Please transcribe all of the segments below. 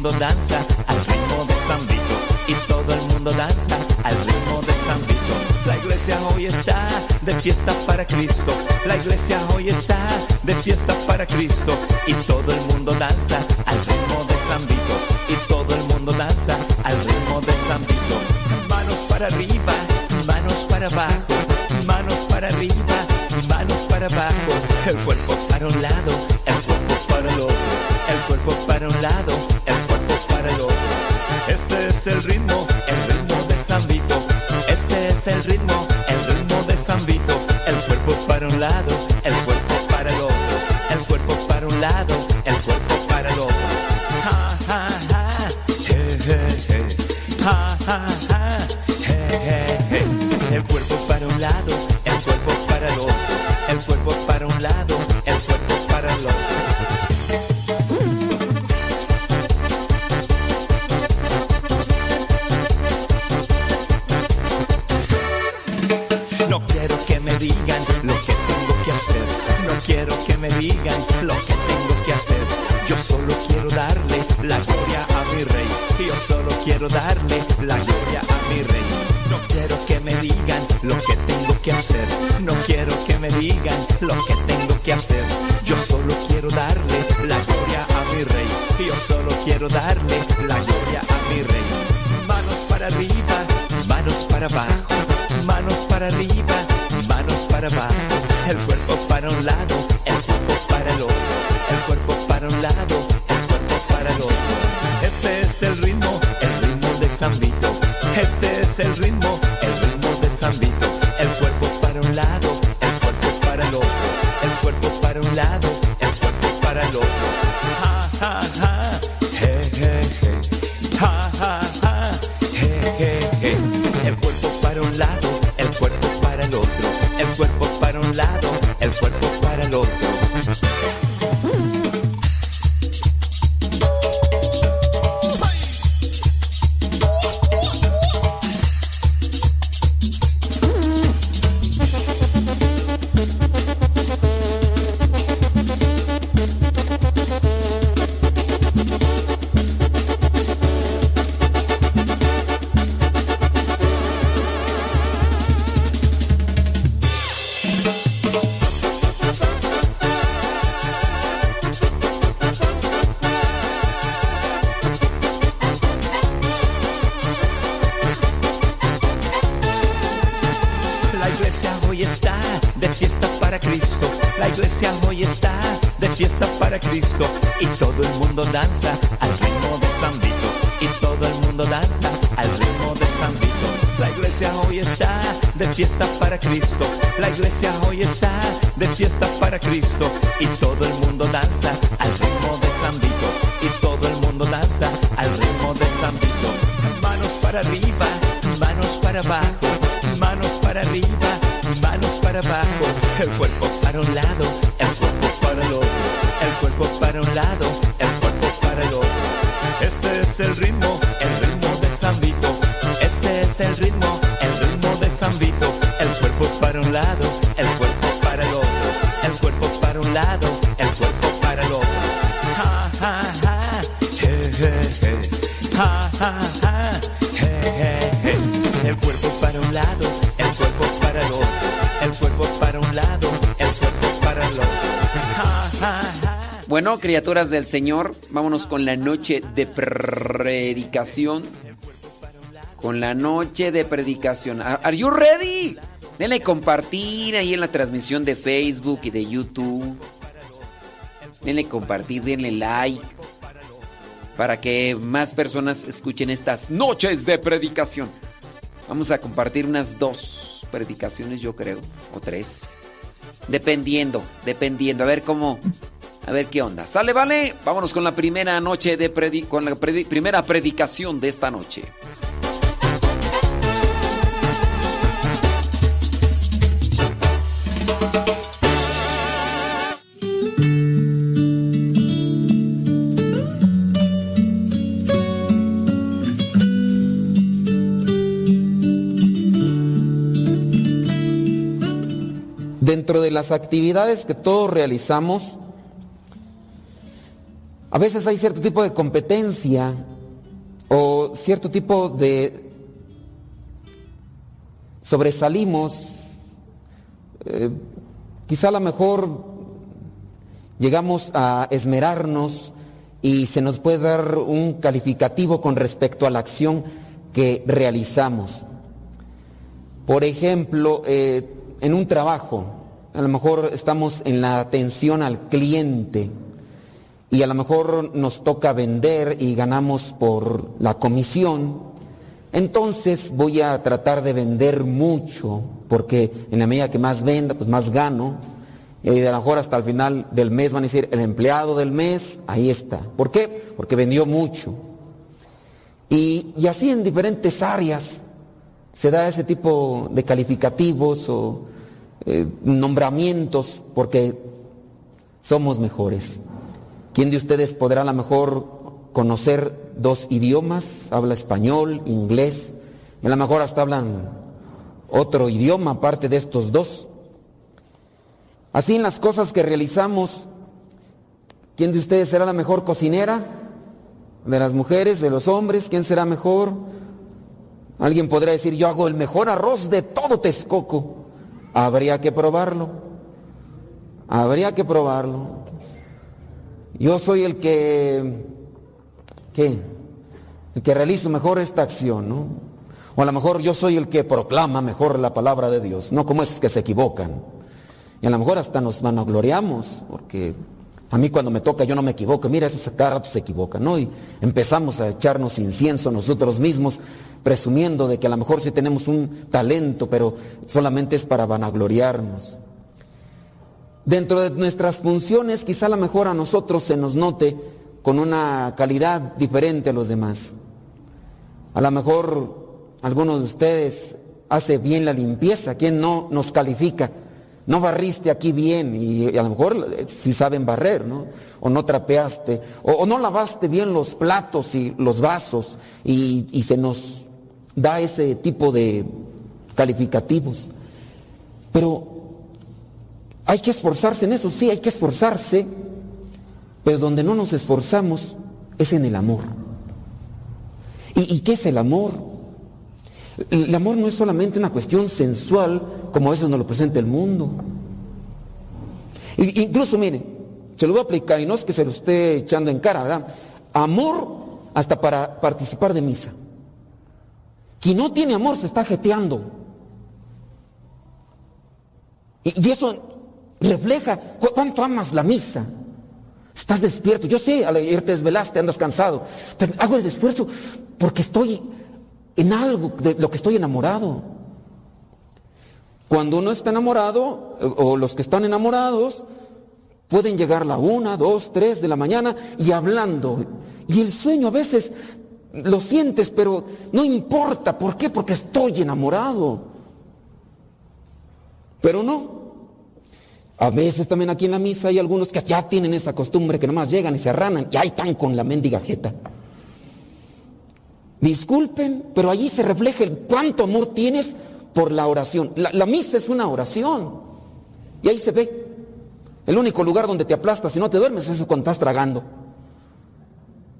mundo danza al ritmo de San Vito. Y todo el mundo danza al ritmo de San Vito. La iglesia hoy está de fiesta para Cristo. La iglesia hoy está de fiesta para Cristo. Y todo el mundo danza al ritmo de San Vito. Y todo el mundo danza al ritmo de San Vito. Manos para arriba, manos para abajo. Manos para arriba, manos para abajo. El criaturas del Señor, vámonos con la noche de predicación. Con la noche de predicación. ¿Are you ready? Denle compartir ahí en la transmisión de Facebook y de YouTube. Denle compartir, denle like. Para que más personas escuchen estas noches de predicación. Vamos a compartir unas dos predicaciones, yo creo, o tres. Dependiendo, dependiendo. A ver cómo, a ver qué onda. Sale, vale. Vámonos con la primera noche de predi con la primera predicación de esta noche. Dentro de las actividades que todos realizamos, a veces hay cierto tipo de competencia o cierto tipo de sobresalimos, eh, quizá a lo mejor llegamos a esmerarnos y se nos puede dar un calificativo con respecto a la acción que realizamos. Por ejemplo, eh, en un trabajo, a lo mejor estamos en la atención al cliente y a lo mejor nos toca vender y ganamos por la comisión, entonces voy a tratar de vender mucho, porque en la medida que más venda, pues más gano. Y a lo mejor hasta el final del mes van a decir, el empleado del mes, ahí está. ¿Por qué? Porque vendió mucho. Y, así en diferentes áreas se da ese tipo de calificativos o eh, nombramientos porque somos mejores. ¿Quién de ustedes podrá a lo mejor conocer dos idiomas? Habla español, inglés, a lo mejor hasta hablan otro idioma aparte de estos dos. Así en las cosas que realizamos, ¿quién de ustedes será la mejor cocinera? ¿De las mujeres, de los hombres? ¿Quién será mejor? Alguien podría decir, yo hago el mejor arroz de todo Texcoco. Habría que probarlo. Habría que probarlo. Yo soy el que, ¿qué? El que realizo mejor esta acción, ¿no? O a lo mejor yo soy el que proclama mejor la palabra de Dios, no como es que se equivocan. Y a lo mejor hasta nos vanagloriamos, porque a mí cuando me toca yo no me equivoco, mira, eso cada rato se equivoca, ¿no? Y empezamos a echarnos incienso nosotros mismos, presumiendo de que a lo mejor sí tenemos un talento, pero solamente es para vanagloriarnos. Dentro de nuestras funciones, quizá a lo mejor a nosotros se nos note con una calidad diferente a los demás. A lo mejor alguno de ustedes hace bien la limpieza, quien no nos califica. No barriste aquí bien y, a lo mejor si saben barrer, ¿no? O no trapeaste, o, no lavaste bien los platos y los vasos y se nos da ese tipo de calificativos. Pero hay que esforzarse en eso, sí, hay que esforzarse, pero donde no nos esforzamos es en el amor. ¿Y, qué es el amor? El amor no es solamente una cuestión sensual, como a veces nos lo presenta el mundo. incluso, mire, se lo voy a aplicar y no es que se lo esté echando en cara, ¿verdad? Amor hasta para participar de misa. Quien no tiene amor se está jeteando. y eso refleja cuánto amas la misa. Estás despierto. Yo sé, al ayer te desvelaste, andas cansado. Pero hago el esfuerzo porque estoy en algo de lo que estoy enamorado. Cuando uno está enamorado, o los que están enamorados, pueden llegar la una, dos, tres de la mañana y hablando. Y el sueño a veces lo sientes, pero no importa. ¿Por qué? Porque estoy enamorado. Pero no, a veces también aquí en la misa hay algunos que ya tienen esa costumbre que nomás llegan y se arranan y ahí están con la mendiga jeta. Disculpen, pero allí se refleja el cuánto amor tienes por la oración. La, misa es una oración. Y ahí se ve. El único lugar donde te aplastas y no te duermes es cuando estás tragando.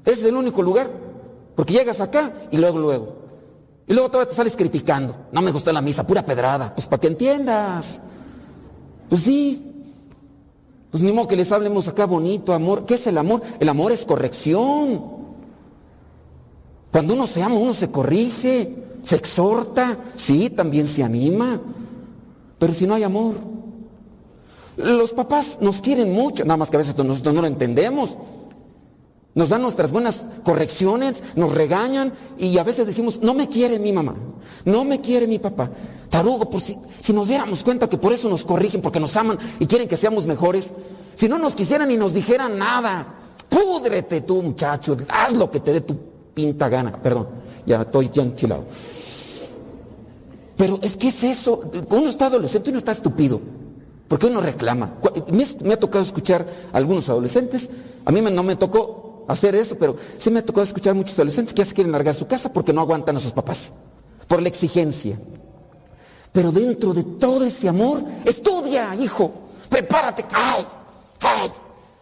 Ese es el único lugar. Porque llegas acá y luego, luego. Y luego todavía te sales criticando. No me gustó la misa, pura pedrada. Pues para que entiendas. Pues sí, pues ni modo que les hablemos acá bonito, amor. ¿Qué es el amor? El amor es corrección. Cuando uno se ama, uno se corrige, se exhorta, sí, también se anima. Pero si no hay amor, los papás nos quieren mucho, nada más que a veces nosotros no lo entendemos. Nos dan nuestras buenas correcciones, nos regañan y a veces decimos, no me quiere mi mamá, no me quiere mi papá. Tarugo, por si, si nos diéramos cuenta que por eso nos corrigen, porque nos aman y quieren que seamos mejores, si no nos quisieran y nos dijeran nada, púdrete tú muchacho, haz lo que te dé tu pinta gana. Perdón, ya estoy ya enchilado. Pero es que es eso, uno está adolescente y uno está estúpido. Porque uno reclama. Me, me ha tocado escuchar a algunos adolescentes, a mí no me tocó hacer eso, pero sí me ha tocado escuchar a muchos adolescentes que ya se quieren largar su casa porque no aguantan a sus papás, por la exigencia. Pero dentro de todo ese amor, estudia, hijo, prepárate. Ay, ay,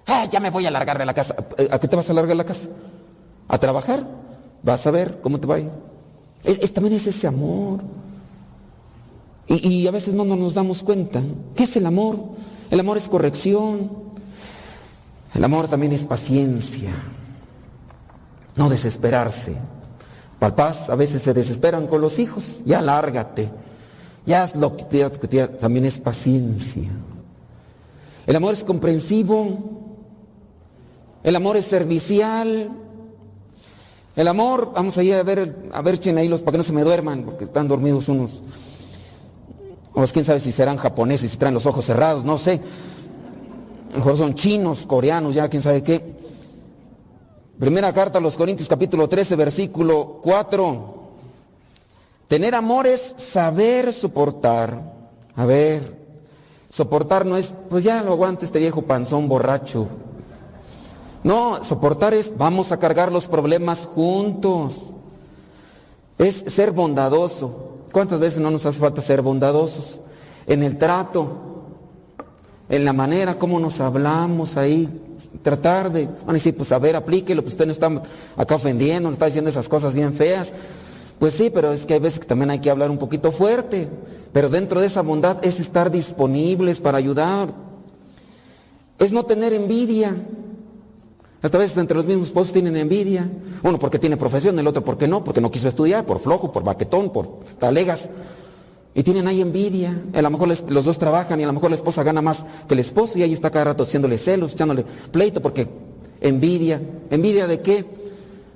ay, ya me voy a largar de la casa. ¿A qué te vas a largar de la casa? ¿A trabajar? Vas a ver cómo te va a ir. Es, también es ese amor. Y, y, a veces no, no nos damos cuenta. ¿Qué es el amor? El amor es corrección. El amor también es paciencia. No desesperarse. Papás a veces se desesperan con los hijos. Ya lárgate. Ya haz lo que te, también es paciencia. El amor es comprensivo. El amor es servicial. El amor, vamos a ir a ver, a ver chen ahí los para que no se me duerman, porque están dormidos unos. O quién sabe si serán japoneses, si traen los ojos cerrados, no sé. Mejor son chinos, coreanos, ya quién sabe qué. Primera carta a los Corintios capítulo 13, versículo 4. Tener amor es saber soportar. A ver, soportar no es, pues ya lo aguanta este viejo panzón borracho. No, soportar es, vamos a cargar los problemas juntos. Es ser bondadoso. ¿Cuántas veces no nos hace falta ser bondadosos? En el trato, en la manera como nos hablamos ahí, tratar de, van a decir, pues a ver, aplíquelo, pues usted no está acá ofendiendo, no está diciendo esas cosas bien feas. Pues sí, pero es que hay veces que también hay que hablar un poquito fuerte. Pero dentro de esa bondad es estar disponibles para ayudar. Es no tener envidia. Hasta veces entre los mismos esposos tienen envidia. Uno porque tiene profesión, el otro porque no, porque no quiso estudiar, por flojo, por baquetón, por talegas. Y tienen ahí envidia. A lo mejor los dos trabajan y a lo mejor la esposa gana más que el esposo y ahí está cada rato haciéndole celos, echándole pleito porque envidia. ¿Envidia de qué?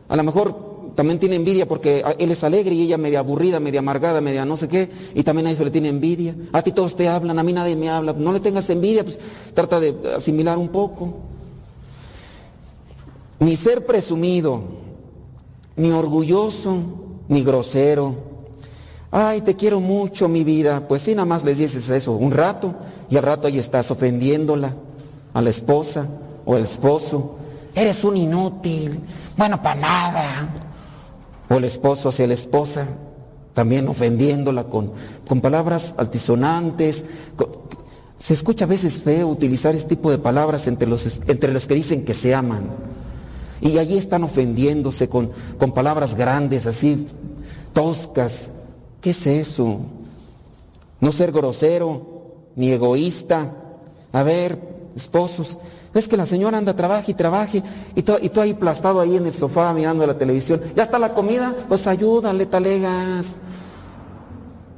A lo mejor también tiene envidia porque él es alegre y ella media aburrida, media amargada, media no sé qué, y también a eso le tiene envidia. A ti todos te hablan, a mí nadie me habla. No le tengas envidia, pues trata de asimilar un poco. Ni ser presumido, ni orgulloso, ni grosero. Ay, te quiero mucho, mi vida. Pues sí, nada más les dices eso un rato, y al rato ahí estás ofendiéndola a la esposa o al esposo. Eres un inútil, bueno, para nada o el esposo hacia la esposa, también ofendiéndola con, con palabras altisonantes. se escucha a veces feo utilizar este tipo de palabras entre los, entre los que dicen que se aman. Y allí están ofendiéndose con, con palabras grandes, así, toscas. ¿Qué es eso? No ser grosero, ni egoísta. A ver, esposos, es que la señora anda, trabaje y trabaje, y, tú, y ahí plastado ahí en el sofá mirando la televisión. ¿Ya está la comida? Pues ayúdale, talegas.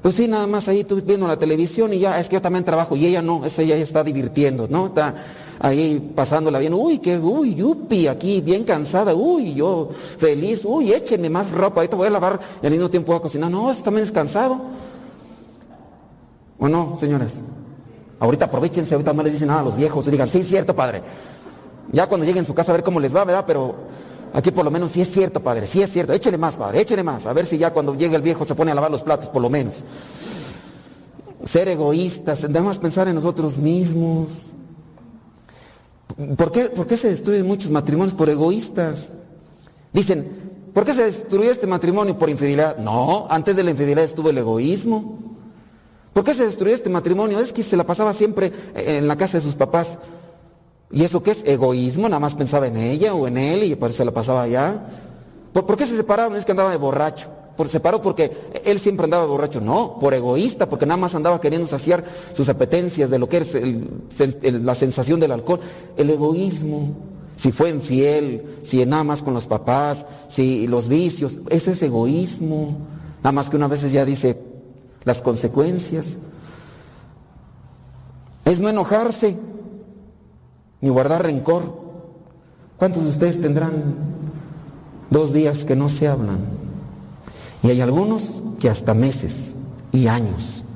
Pues sí, nada más ahí tú viendo la televisión y ya, es que yo también trabajo y ella no, esa ella está divirtiendo, ¿no? Está ahí pasándola bien, uy, qué, uy, yupi, aquí bien cansada, uy, yo feliz, uy, échenme más ropa, te voy a lavar y al mismo tiempo voy a cocinar. No, eso también es cansado. ¿O no, señores? Ahorita aprovechense, ahorita no les dicen nada a los viejos, y digan, sí, cierto, padre. Ya cuando lleguen a su casa a ver cómo les va, ¿verdad? Pero aquí por lo menos sí es cierto, padre, sí es cierto. Échele más, padre, échele más. A ver si ya cuando llegue el viejo se pone a lavar los platos, por lo menos. Ser egoístas, debemos pensar en nosotros mismos. ¿Por qué, ¿Por qué se destruyen muchos matrimonios por egoístas? Dicen, ¿por qué se destruyó este matrimonio por infidelidad? No, antes de la infidelidad estuvo el egoísmo. ¿Por qué se destruyó este matrimonio? Es que se la pasaba siempre en la casa de sus papás. ¿Y eso qué es? Egoísmo, nada más pensaba en ella o en él y por eso se la pasaba allá. ¿Por, qué se separaron? Es que andaba de borracho. ¿Por separó porque él siempre andaba borracho? No, por egoísta, porque nada más andaba queriendo saciar sus apetencias de lo que es la sensación del alcohol. El egoísmo, si fue infiel, si nada más con los papás, si los vicios, eso es egoísmo. Nada más que una vez ya dice, las consecuencias. Es no enojarse ni guardar rencor. ¿Cuántos de ustedes tendrán dos días que no se hablan? Y hay algunos que hasta meses y años.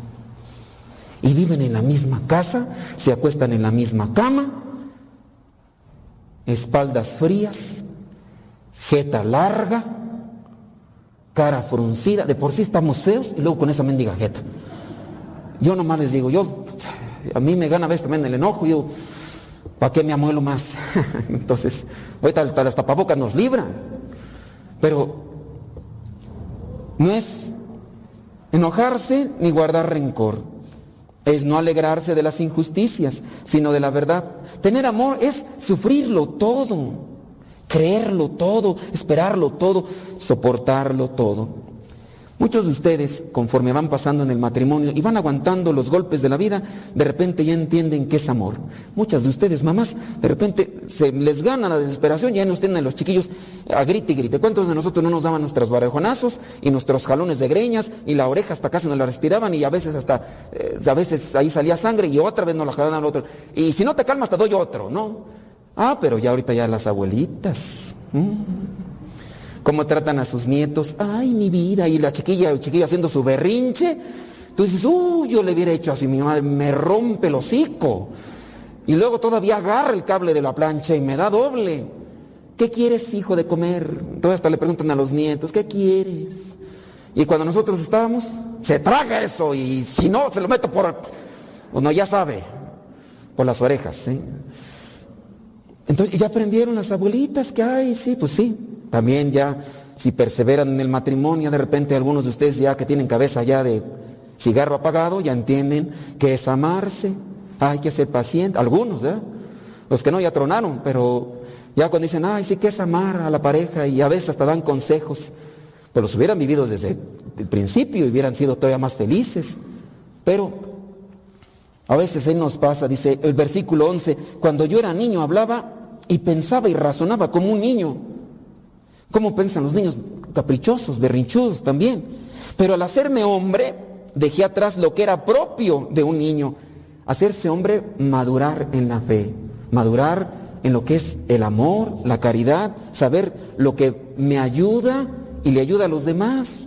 Y viven en la misma casa, se acuestan en la misma cama, espaldas frías, jeta larga, cara fruncida, de por sí estamos feos y luego con esa mendiga jeta. Yo nomás les digo, yo, a mí me gana a veces también el enojo, yo, ¿para qué me amuelo más? Entonces, ahorita hasta las tapabocas nos libran, pero no es Enojarse ni guardar rencor. Es no alegrarse de las injusticias, sino de la verdad. Tener amor es sufrirlo todo, creerlo todo, esperarlo todo, soportarlo todo. Muchos de ustedes, conforme van pasando en el matrimonio y van aguantando los golpes de la vida, de repente ya entienden qué es amor. Muchas de ustedes, mamás, de repente se les gana la desesperación, ya no tienen los chiquillos a grite y grite. ¿Cuántos de nosotros no nos daban nuestros barejonazos y nuestros jalones de greñas y la oreja hasta casi nos la respiraban y a veces hasta, eh, a veces ahí salía sangre y otra vez nos la jalaban al otro. Y si no te calmas te doy otro, ¿no? Ah, pero ya ahorita ya las abuelitas. Cómo tratan a sus nietos. Ay, mi vida. Y la chiquilla, el chiquillo haciendo su berrinche. Tú dices, uy, yo le hubiera hecho así, mi madre me rompe el hocico. Y luego todavía agarra el cable de la plancha y me da doble. ¿Qué quieres, hijo, de comer? Entonces hasta le preguntan a los nietos, ¿qué quieres? Y cuando nosotros estábamos, se traga eso y si no, se lo meto por... Uno ya sabe, por las orejas. Entonces ya aprendieron las abuelitas que hay, sí, pues sí. También ya, si perseveran en el matrimonio, de repente algunos de ustedes ya que tienen cabeza ya de cigarro apagado, ya entienden que es amarse, hay que ser paciente, algunos, ¿eh? Los que no ya tronaron, pero ya cuando dicen, ay, sí que es amar a la pareja y a veces hasta dan consejos, pero los hubieran vivido desde el principio y hubieran sido todavía más felices. Pero a veces ahí nos pasa, dice el versículo 11, cuando yo era niño hablaba y pensaba y razonaba como un niño. ¿Cómo piensan los niños? Caprichosos, berrinchudos también. Pero al hacerme hombre, dejé atrás lo que era propio de un niño. Hacerse hombre, madurar en la fe, madurar en lo que es el amor, la caridad, saber lo que me ayuda y le ayuda a los demás.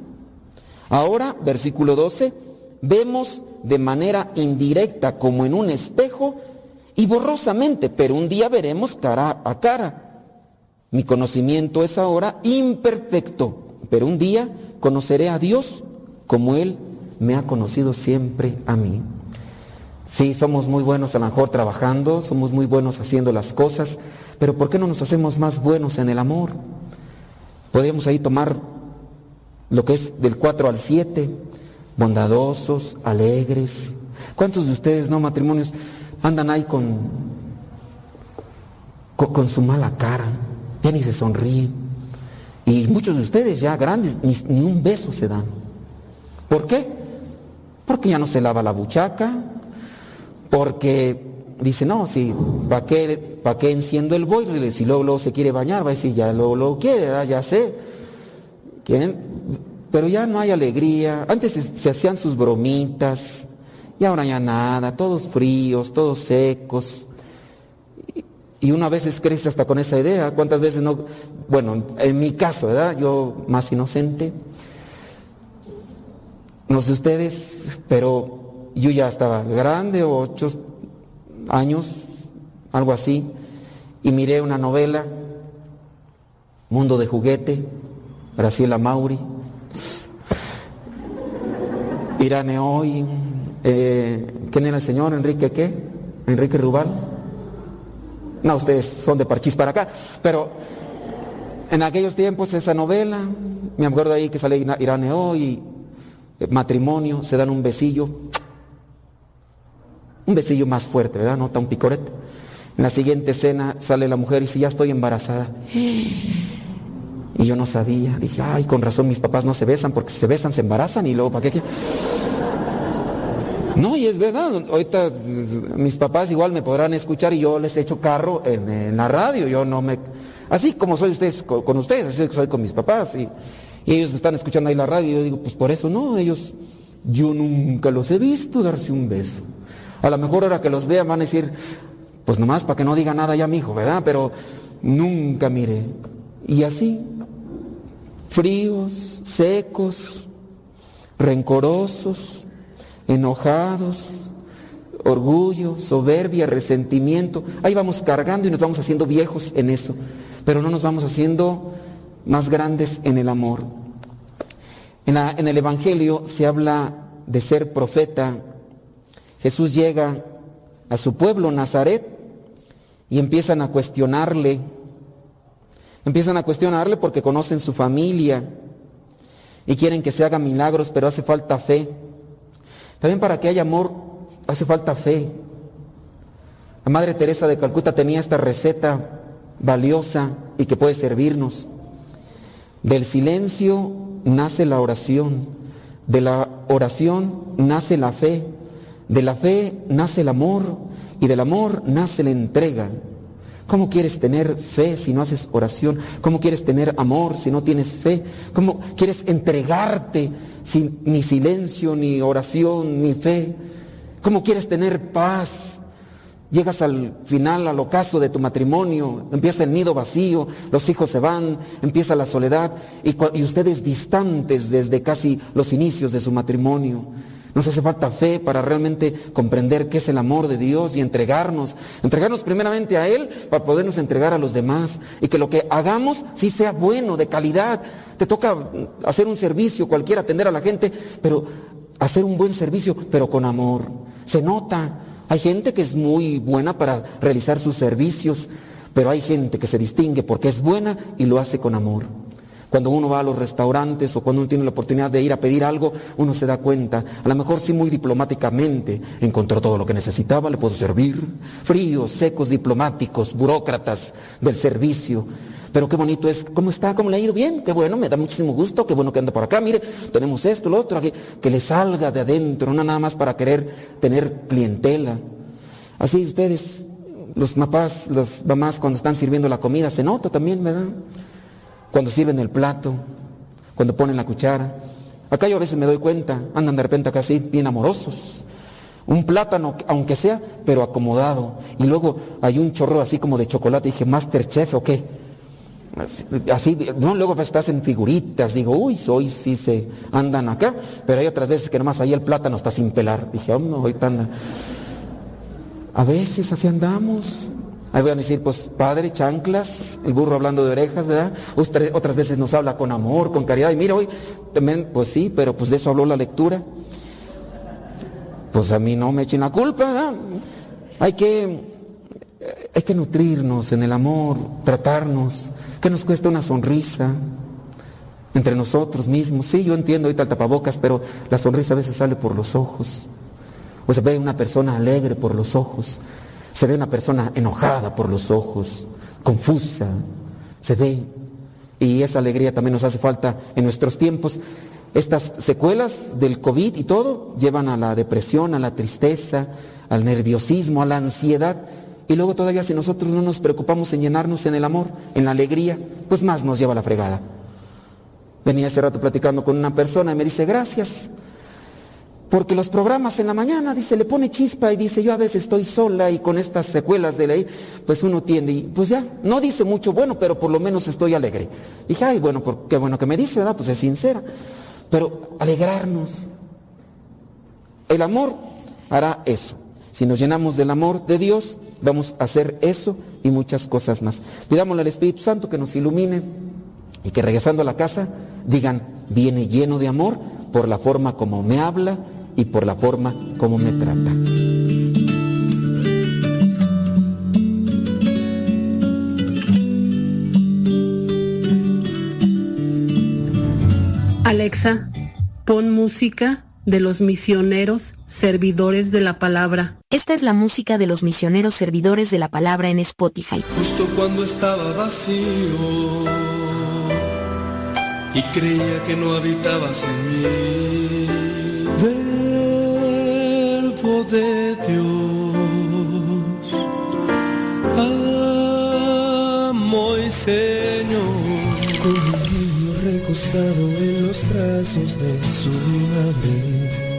Ahora, versículo 12, vemos de manera indirecta como en un espejo y borrosamente, pero un día veremos cara a cara. Mi conocimiento es ahora imperfecto, pero un día conoceré a Dios como Él me ha conocido siempre a mí. Sí, somos muy buenos a lo mejor trabajando, somos muy buenos haciendo las cosas, pero ¿por qué no nos hacemos más buenos en el amor? Podríamos ahí tomar lo que es del 4 al 7, bondadosos, alegres. ¿Cuántos de ustedes, no matrimonios, andan ahí con, con, su mala cara? Ya ni se sonríen. Y muchos de ustedes ya grandes, ni, un beso se dan. ¿Por qué? Porque ya no se lava la buchaca, porque dice, no, si, ¿para qué, pa qué enciendo el boiler? Si luego, luego, se quiere bañar, va a decir, ya luego, lo quiere, ya sé. Pero ya no hay alegría. Antes se, hacían sus bromitas, y ahora ya nada, todos fríos, todos secos. Y una vez crece hasta con esa idea. ¿Cuántas veces no? Bueno, en mi caso, ¿verdad? Yo más inocente. No sé ustedes, pero yo ya estaba grande, ocho años, algo así, y miré una novela, Mundo de Juguete, Graciela Mauri, Irane Hoy, eh, ¿quién era el señor? Enrique qué? Enrique Rubal. No, ustedes son de Parchís para acá, pero en aquellos tiempos esa novela, me acuerdo ahí que sale Irane Hoy, eh, matrimonio, se dan un besillo, un besillo más fuerte, ¿verdad? No tan picorete. En la siguiente escena sale la mujer y dice, ya estoy embarazada. Y yo no sabía. Dije, ay, con razón mis papás no se besan, porque si se besan se embarazan y luego, ¿para qué? No, y es verdad. Ahorita mis papás igual me podrán escuchar y yo les echo carro en, la radio. Yo no me... Así como soy ustedes con, ustedes, así soy con mis papás. Y, y ellos me están escuchando ahí la radio y yo digo, pues por eso no, ellos... Yo nunca los he visto darse un beso. A lo mejor ahora que los vean van a decir, pues nomás para que no diga nada ya mi hijo, ¿verdad? Pero nunca mire. Y así, fríos, secos, rencorosos, enojados, orgullo, soberbia, resentimiento. Ahí vamos cargando y nos vamos haciendo viejos en eso, pero no nos vamos haciendo más grandes en el amor. En, en el Evangelio se habla de ser profeta Jesús llega a su pueblo, Nazaret, y empiezan a cuestionarle. Empiezan a cuestionarle porque conocen su familia. y quieren que se hagan milagros, pero hace falta fe. También para que haya amor hace falta fe. La Madre Teresa de Calcuta tenía esta receta valiosa y que puede servirnos. Del silencio nace la oración, de la oración nace la fe, de la fe nace el amor y del amor nace la entrega. ¿Cómo quieres tener fe si no haces oración? ¿Cómo quieres tener amor si no tienes fe? ¿Cómo quieres entregarte sin ni silencio, ni oración, ni fe? ¿Cómo quieres tener paz Llegas al final, al ocaso de tu matrimonio, empieza el nido vacío, los hijos se van, empieza la soledad y, y, ustedes distantes desde casi los inicios de su matrimonio. Nos hace falta fe para realmente comprender qué es el amor de Dios y entregarnos, entregarnos primeramente a Él para podernos entregar a los demás y que lo que hagamos sí sea bueno, de calidad. Te toca hacer un servicio cualquiera, atender a la gente, pero hacer un buen servicio, pero con amor. Se nota, hay gente que es muy buena para realizar sus servicios, pero hay gente que se distingue porque es buena y lo hace con amor. Cuando uno va a los restaurantes o cuando uno tiene la oportunidad de ir a pedir algo, uno se da cuenta, a lo mejor sí muy diplomáticamente, encontró todo lo que necesitaba, le puedo servir. Fríos, secos, diplomáticos, burócratas del servicio. Pero qué bonito es, ¿cómo está? ¿Cómo le ha ido? Bien, qué bueno, me da muchísimo gusto, qué bueno que anda por acá, mire, tenemos esto, lo otro, que, que le salga de adentro, no nada más para querer tener clientela. Así ustedes, los papás, las mamás cuando están sirviendo la comida, se nota también, ¿verdad? Cuando sirven el plato, cuando ponen la cuchara. Acá yo a veces me doy cuenta, andan de repente acá así, bien amorosos. Un plátano, aunque sea, pero acomodado. Y luego hay un chorro así como de chocolate. Dije, Masterchef o qué. Así, no, luego pues hacen figuritas, digo, uy, hoy sí se andan acá, pero hay otras veces que nomás ahí el plátano está sin pelar. Dije, oh, no, ahorita anda. A veces así andamos. Ahí van a decir, pues padre, chanclas, el burro hablando de orejas, ¿verdad? otras veces nos habla con amor, con caridad. Y mira, hoy también, pues sí, pero pues de eso habló la lectura. Pues a mí no me echen la culpa, ¿verdad? Hay que, hay que nutrirnos en el amor, tratarnos. ¿Qué nos cuesta una sonrisa entre nosotros mismos? Sí, yo entiendo ahorita el tapabocas, pero la sonrisa a veces sale por los ojos. O se ve una persona alegre por los ojos. Se ve una persona enojada por los ojos, confusa. Se ve. Y esa alegría también nos hace falta en nuestros tiempos. Estas secuelas del COVID y todo llevan a la depresión, a la tristeza, al nerviosismo, a la ansiedad. Y luego todavía si nosotros no nos preocupamos en llenarnos en el amor, en la alegría, pues más nos lleva la fregada. Venía hace rato platicando con una persona y me dice, gracias, porque los programas en la mañana, dice, le pone chispa y dice, yo a veces estoy sola y con estas secuelas de ley, pues uno tiende y pues ya, no dice mucho bueno, pero por lo menos estoy alegre. Dije, ay, bueno, qué bueno que me dice, ¿verdad? Pues es sincera. Pero alegrarnos. El amor hará eso. Si nos llenamos del amor de Dios, vamos a hacer eso y muchas cosas más. Pidámosle al Espíritu Santo que nos ilumine y que regresando a la casa digan, viene lleno de amor por la forma como me habla y por la forma como me trata. Alexa, pon música de los misioneros servidores de la palabra. Esta es la música de los misioneros servidores de la palabra en Spotify. Justo cuando estaba vacío y creía que no habitabas en mí. De Dios, amo y Señor. Con un niño recostado en los brazos de su madre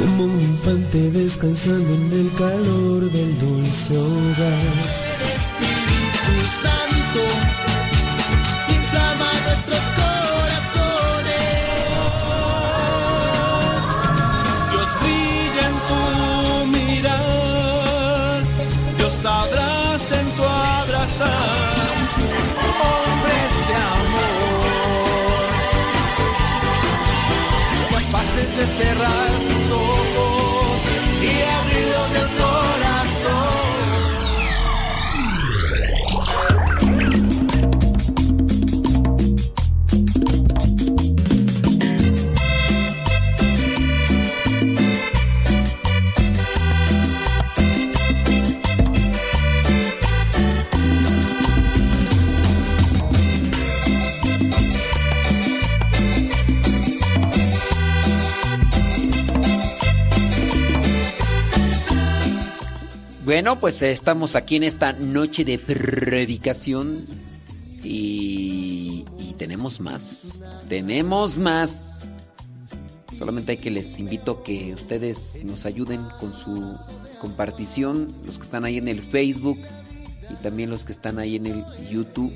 como un infante descansando en el calor del dulce hogar. Espíritu Santo, cerrar Bueno, pues estamos aquí en esta noche de predicación y, y tenemos más. Tenemos más. Solamente hay que les invito que ustedes nos ayuden con su compartición, los que están ahí en el Facebook y también los que están ahí en el YouTube.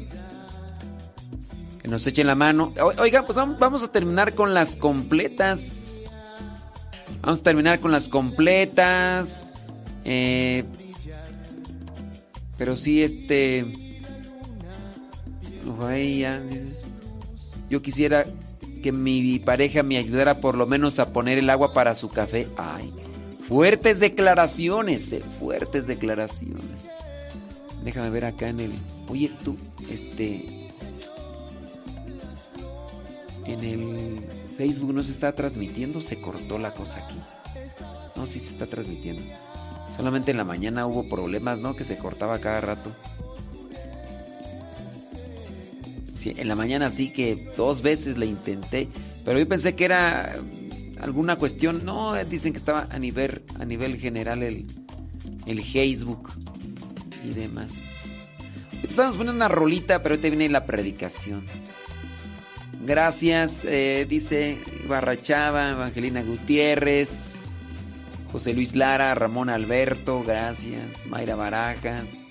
Que nos echen la mano. Oiga, pues vamos a terminar con las completas. Vamos a terminar con las completas. Eh, pero sí, este. Yo quisiera que mi pareja me ayudara por lo menos a poner el agua para su café. Ay, fuertes declaraciones, eh, fuertes declaraciones. Déjame ver acá en el. Oye, tú, este. En el Facebook no se está transmitiendo, se cortó la cosa aquí. No, sí se está transmitiendo. Solamente en la mañana hubo problemas, ¿no? Que se cortaba cada rato. Sí, en la mañana sí que dos veces le intenté, pero yo pensé que era alguna cuestión. No, dicen que estaba a nivel, a nivel general el, el Facebook y demás. Estamos poniendo una rolita, pero ahorita viene la predicación. Gracias, eh, dice Barrachava, Evangelina Gutiérrez, José Luis Lara, Ramón Alberto, gracias, Mayra Barajas,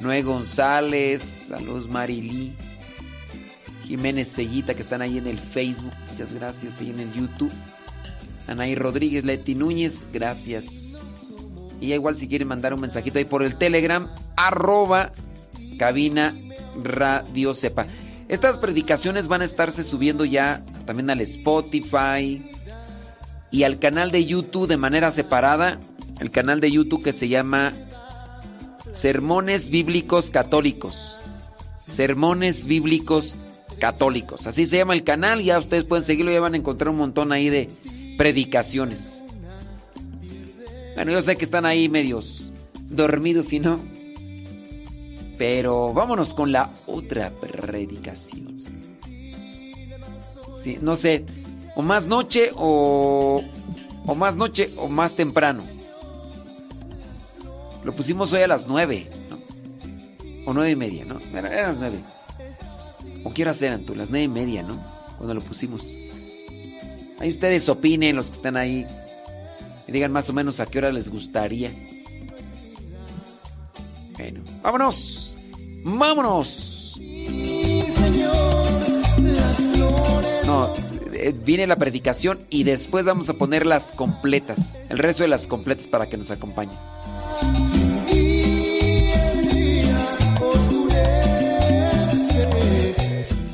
Noé González, saludos Marilí, Jiménez Fellita que están ahí en el Facebook, muchas gracias, ahí en el YouTube. Anaí Rodríguez, Leti Núñez, gracias. Y igual si quieren mandar un mensajito ahí por el Telegram, arroba cabina radio sepa. Estas predicaciones van a estarse subiendo ya también al Spotify y al canal de YouTube de manera separada. El canal de YouTube que se llama Sermones Bíblicos Católicos. Sermones Bíblicos Católicos. Así se llama el canal. Ya ustedes pueden seguirlo. Ya van a encontrar un montón ahí de predicaciones. Bueno, yo sé que están ahí medios dormidos, y no. Pero vámonos con la otra predicación. Sí, no sé, o más noche o, o más noche o más temprano. Lo pusimos hoy a las nueve, ¿no? O nueve y media, ¿no? Eran las nueve. ¿O qué horas eran tú? Las nueve y media, ¿no? Cuando lo pusimos. Ahí ustedes opinen, los que están ahí. Y digan más o menos a qué hora les gustaría. Bueno, vámonos. Vámonos. No, viene la predicación y después vamos a poner las completas. El resto de las completas para que nos acompañen.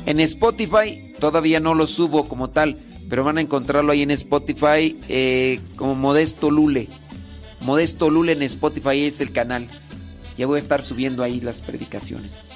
En Spotify todavía no lo subo como tal pero van a encontrarlo ahí en Spotify eh, como Modesto Lule. Modesto Lule en Spotify es el canal. Ya voy a estar subiendo ahí las predicaciones.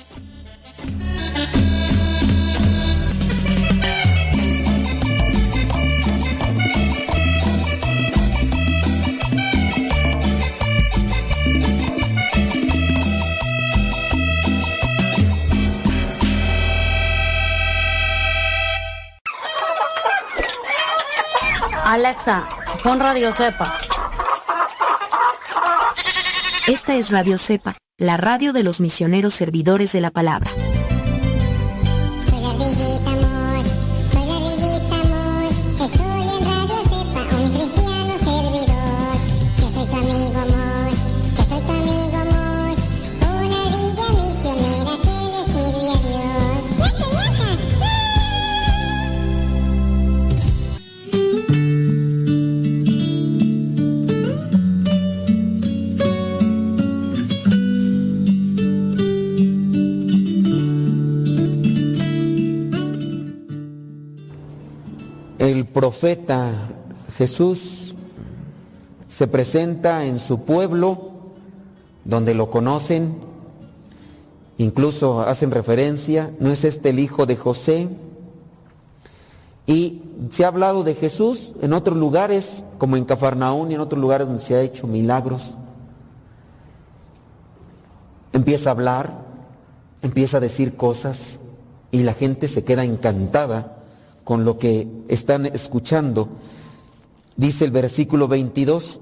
Alexa, pon Radio Cepa. Esta es Radio Cepa, la radio de los misioneros servidores de la palabra. Jesús se presenta en su pueblo, donde lo conocen, incluso hacen referencia, ¿no es este el hijo de José? Y se ha hablado de Jesús en otros lugares, como en Cafarnaún y en otros lugares donde se ha hecho milagros. Empieza a hablar, empieza a decir cosas y la gente se queda encantada con lo que están escuchando. Dice el versículo 22,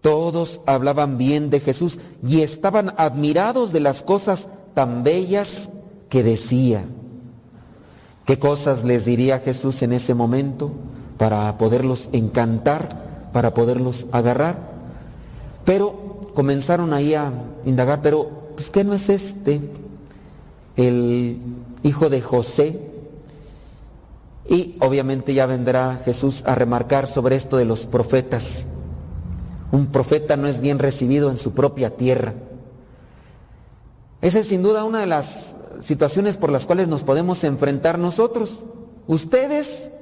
Todos hablaban bien de Jesús y estaban admirados de las cosas tan bellas que decía. ¿Qué cosas les diría Jesús en ese momento para poderlos encantar, para poderlos agarrar? Pero comenzaron ahí a indagar, pero pues ¿qué no es este? El hijo de José. Y obviamente ya vendrá Jesús a remarcar sobre esto de los profetas. Un profeta no es bien recibido en su propia tierra. Esa es sin duda una de las situaciones por las cuales nos podemos enfrentar nosotros. Ustedes,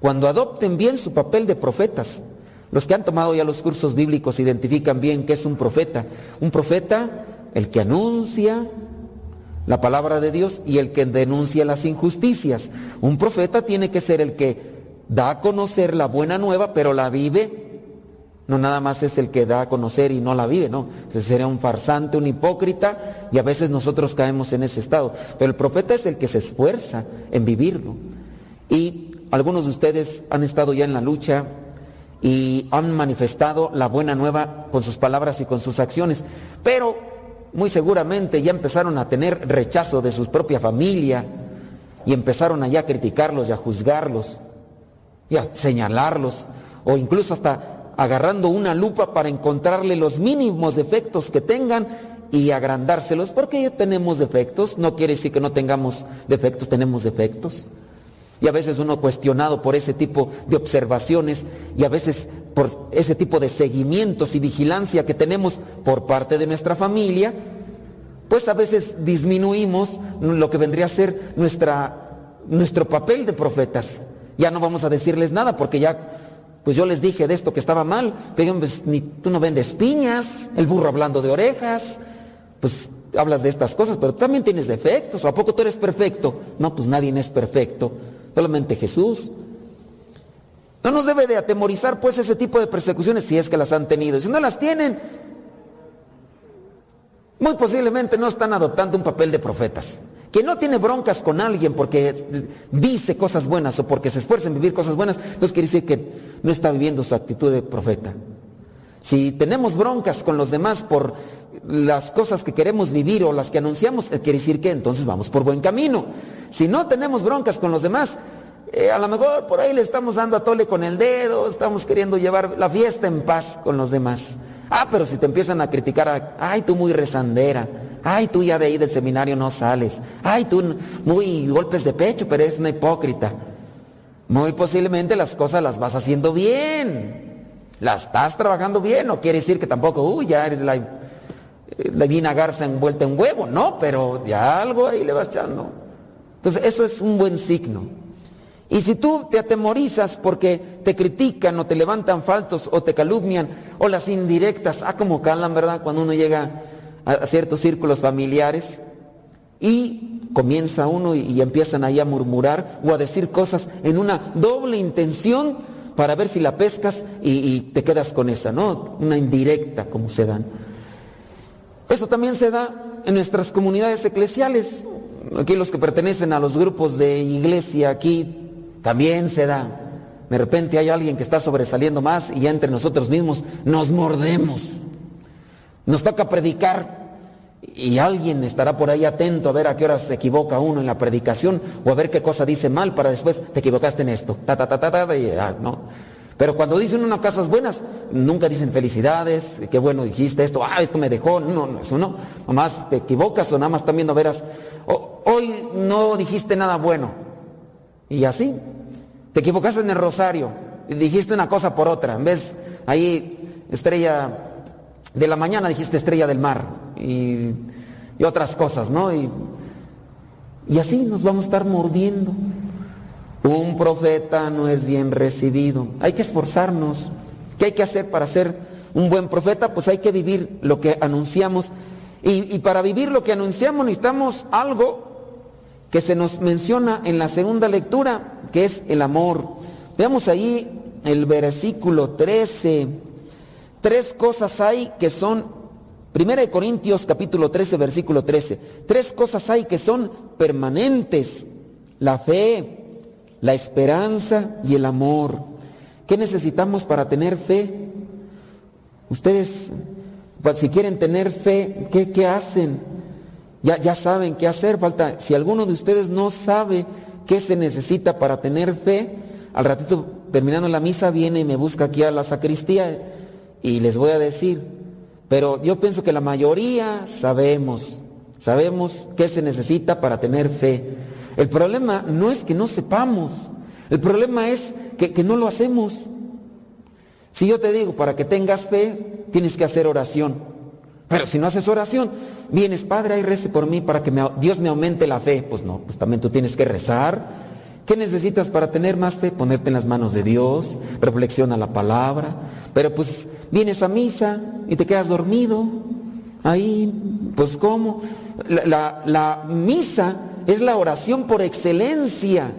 cuando adopten bien su papel de profetas, los que han tomado ya los cursos bíblicos identifican bien qué es un profeta. Un profeta, el que anuncia la palabra de Dios y el que denuncia las injusticias. Un profeta tiene que ser el que da a conocer la buena nueva, pero la vive no nada más es el que da a conocer y no la vive, no. Ese sería un farsante, un hipócrita y a veces nosotros caemos en ese estado. Pero el profeta es el que se esfuerza en vivirlo. Y algunos de ustedes han estado ya en la lucha y han manifestado la buena nueva con sus palabras y con sus acciones. Pero muy seguramente ya empezaron a tener rechazo de su propia familia y empezaron allá a criticarlos y a juzgarlos y a señalarlos o incluso hasta agarrando una lupa para encontrarle los mínimos defectos que tengan y agrandárselos, porque tenemos defectos, no quiere decir que no tengamos defectos, tenemos defectos. Y a veces uno cuestionado por ese tipo de observaciones y a veces por ese tipo de seguimientos y vigilancia que tenemos por parte de nuestra familia, pues a veces disminuimos lo que vendría a ser nuestra, nuestro papel de profetas. Ya no vamos a decirles nada porque ya pues yo les dije de esto que estaba mal. Pues, ni tú no vendes piñas, el burro hablando de orejas. Pues hablas de estas cosas, pero también tienes defectos. ¿O a poco tú eres perfecto? No, pues nadie es perfecto. Solamente Jesús. No nos debe de atemorizar pues ese tipo de persecuciones si es que las han tenido. Si no las tienen, muy posiblemente no están adoptando un papel de profetas que no tiene broncas con alguien porque dice cosas buenas o porque se esfuerza en vivir cosas buenas, entonces quiere decir que no está viviendo su actitud de profeta. Si tenemos broncas con los demás por las cosas que queremos vivir o las que anunciamos, eh, quiere decir que entonces vamos por buen camino. Si no tenemos broncas con los demás, eh, a lo mejor por ahí le estamos dando a tole con el dedo, estamos queriendo llevar la fiesta en paz con los demás. Ah, pero si te empiezan a criticar, ay, tú muy rezandera, Ay, tú ya de ahí del seminario no sales. Ay, tú muy golpes de pecho, pero eres una hipócrita. Muy posiblemente las cosas las vas haciendo bien. Las estás trabajando bien. No quiere decir que tampoco, uy, ya eres la, la divina garza envuelta en huevo. No, pero ya algo ahí le vas echando. Entonces, eso es un buen signo. Y si tú te atemorizas porque te critican o te levantan faltos o te calumnian o las indirectas, ah, como calan, ¿verdad? Cuando uno llega a ciertos círculos familiares y comienza uno y, empiezan ahí a murmurar o a decir cosas en una doble intención para ver si la pescas y, te quedas con esa, ¿no? Una indirecta como se dan. Eso también se da en nuestras comunidades eclesiales. Aquí los que pertenecen a los grupos de iglesia, aquí también se da. De repente hay alguien que está sobresaliendo más y ya entre nosotros mismos nos mordemos. Nos toca predicar y alguien estará por ahí atento a ver a qué hora se equivoca uno en la predicación o a ver qué cosa dice mal para después te equivocaste en esto. Ta, ta, ta, ta, ta, ah, no. Pero cuando dicen unas cosas buenas, nunca dicen felicidades, qué bueno dijiste esto, ah, esto me dejó. No, no, eso no. Nomás te equivocas o nada más están viendo, verás, hoy no dijiste nada bueno. Y así, te equivocaste en el rosario y dijiste una cosa por otra. En vez, ahí, estrella de la mañana dijiste estrella del mar y, otras cosas, ¿no? Y, y así nos vamos a estar mordiendo. Un profeta no es bien recibido. Hay que esforzarnos. ¿Qué hay que hacer para ser un buen profeta? Pues hay que vivir lo que anunciamos. Y, y, para vivir lo que anunciamos necesitamos algo que se nos menciona en la segunda lectura, que es el amor. Veamos ahí el versículo 13. Tres cosas hay que son, Primera de Corintios capítulo 13, versículo 13, tres cosas hay que son permanentes, la fe, la esperanza y el amor. ¿Qué necesitamos para tener fe? Ustedes, pues, si quieren tener fe, ¿qué, hacen? Ya, ya saben qué hacer. Falta, si alguno de ustedes no sabe qué se necesita para tener fe, al ratito terminando la misa viene y me busca aquí a la sacristía y les voy a decir. Pero yo pienso que la mayoría sabemos, sabemos qué se necesita para tener fe. El problema no es que no sepamos, el problema es que, que no lo hacemos. Si yo te digo, para que tengas fe, tienes que hacer oración. Pero si no haces oración, vienes, Padre, ahí rece por mí para que Dios me aumente la fe. Pues no, pues también tú tienes que rezar. ¿Qué necesitas para tener más fe? Ponerte en las manos de Dios, reflexiona la palabra. Pero pues vienes a misa y te quedas dormido. Ahí, pues ¿cómo? La, la, misa es la oración por excelencia.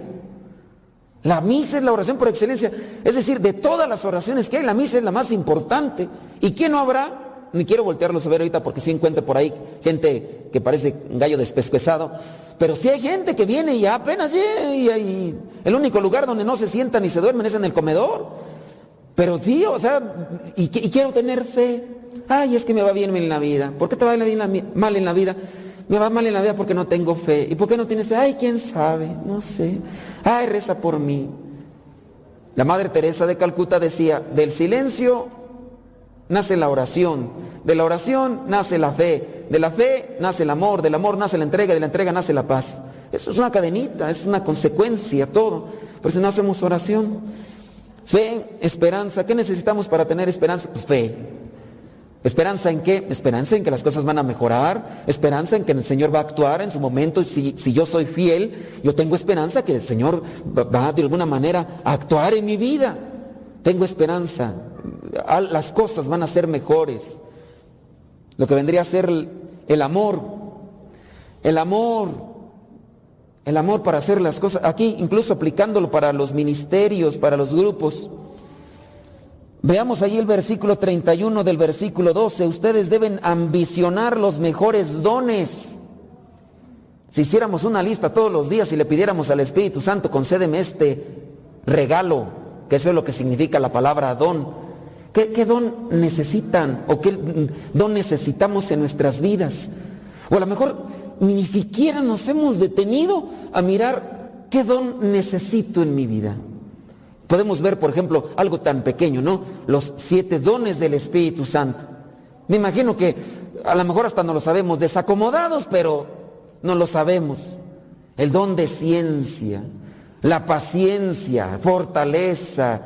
La misa es la oración por excelencia. Es decir, de todas las oraciones que hay, la misa es la más importante. ¿Y quién no habrá? Ni quiero voltearlos a ver ahorita porque sí encuentro por ahí gente que parece un gallo despescuezado. Pero sí hay gente que viene y apenas y, el único lugar donde no se sientan ni se duermen es en el comedor. Pero sí, o sea, y, y quiero tener fe. Ay, es que me va bien en la vida. ¿Por qué te va bien mal en la vida? Me va mal en la vida porque no tengo fe. ¿Y por qué no tienes fe? Ay, quién sabe, no sé. Ay, reza por mí. La Madre Teresa de Calcuta decía, del silencio nace la oración, de la oración nace la fe, de la fe nace el amor, del amor nace la entrega, de la entrega nace la paz. Eso es una cadenita, es una consecuencia, todo. Por eso no hacemos oración. Fe, esperanza. ¿Qué necesitamos para tener esperanza? Pues fe. ¿Esperanza en qué? Esperanza en que las cosas van a mejorar, esperanza en que el Señor va a actuar en su momento. Si, si yo soy fiel, yo tengo esperanza que el Señor va de alguna manera a actuar en mi vida. Tengo esperanza, las cosas van a ser mejores. Lo que vendría a ser el, amor, el amor, el amor para hacer las cosas, aquí incluso aplicándolo para los ministerios, para los grupos. Veamos ahí el versículo 31 del versículo 12. Ustedes deben ambicionar los mejores dones. Si hiciéramos una lista todos los días y le pidiéramos al Espíritu Santo, concédeme este regalo, que eso es lo que significa la palabra don. ¿Qué, don necesitan o qué don necesitamos en nuestras vidas? O a lo mejor ni siquiera nos hemos detenido a mirar qué don necesito en mi vida. Podemos ver, por ejemplo, algo tan pequeño, ¿no? Los siete dones del Espíritu Santo. Me imagino que a lo mejor hasta no lo sabemos desacomodados, pero no lo sabemos. El don de ciencia, la paciencia, fortaleza,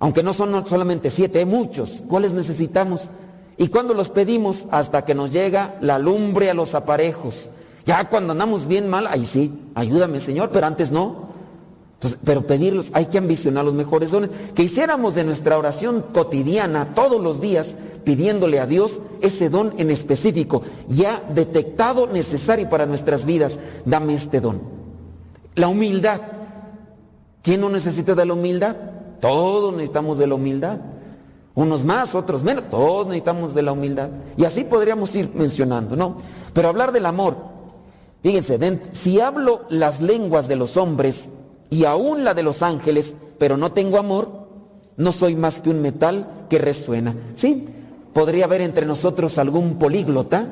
aunque no son solamente siete, hay muchos. ¿Cuáles necesitamos? ¿Y cuando los pedimos? Hasta que nos llega la lumbre a los aparejos. Ya cuando andamos bien mal, ahí sí, ayúdame Señor, pero antes no pero pedirlos, hay que ambicionar los mejores dones. Que hiciéramos de nuestra oración cotidiana todos los días pidiéndole a Dios ese don en específico, ya detectado, necesario para nuestras vidas. Dame este don. La humildad. ¿Quién no necesita de la humildad? Todos necesitamos de la humildad. Unos más, otros menos. Todos necesitamos de la humildad. Y así podríamos ir mencionando, ¿no? Pero hablar del amor. Fíjense, si hablo las lenguas de los hombres y aún la de los ángeles, pero no tengo amor, no soy más que un metal que resuena. Sí, podría haber entre nosotros algún políglota,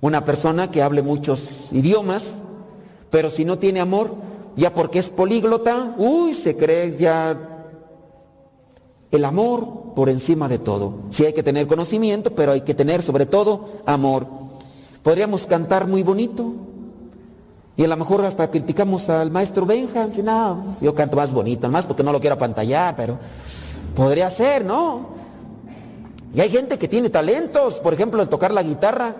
una persona que hable muchos idiomas, pero si no tiene amor, ya porque es políglota, uy, se cree ya el amor por encima de todo. Sí hay que tener conocimiento, pero hay que tener sobre todo amor. Podríamos cantar muy bonito, y a lo mejor hasta criticamos al maestro Benja, si no, yo canto más bonito, más porque no lo quiero apantallar, pero podría ser, ¿no? Y hay gente que tiene talentos, por ejemplo, el tocar la guitarra,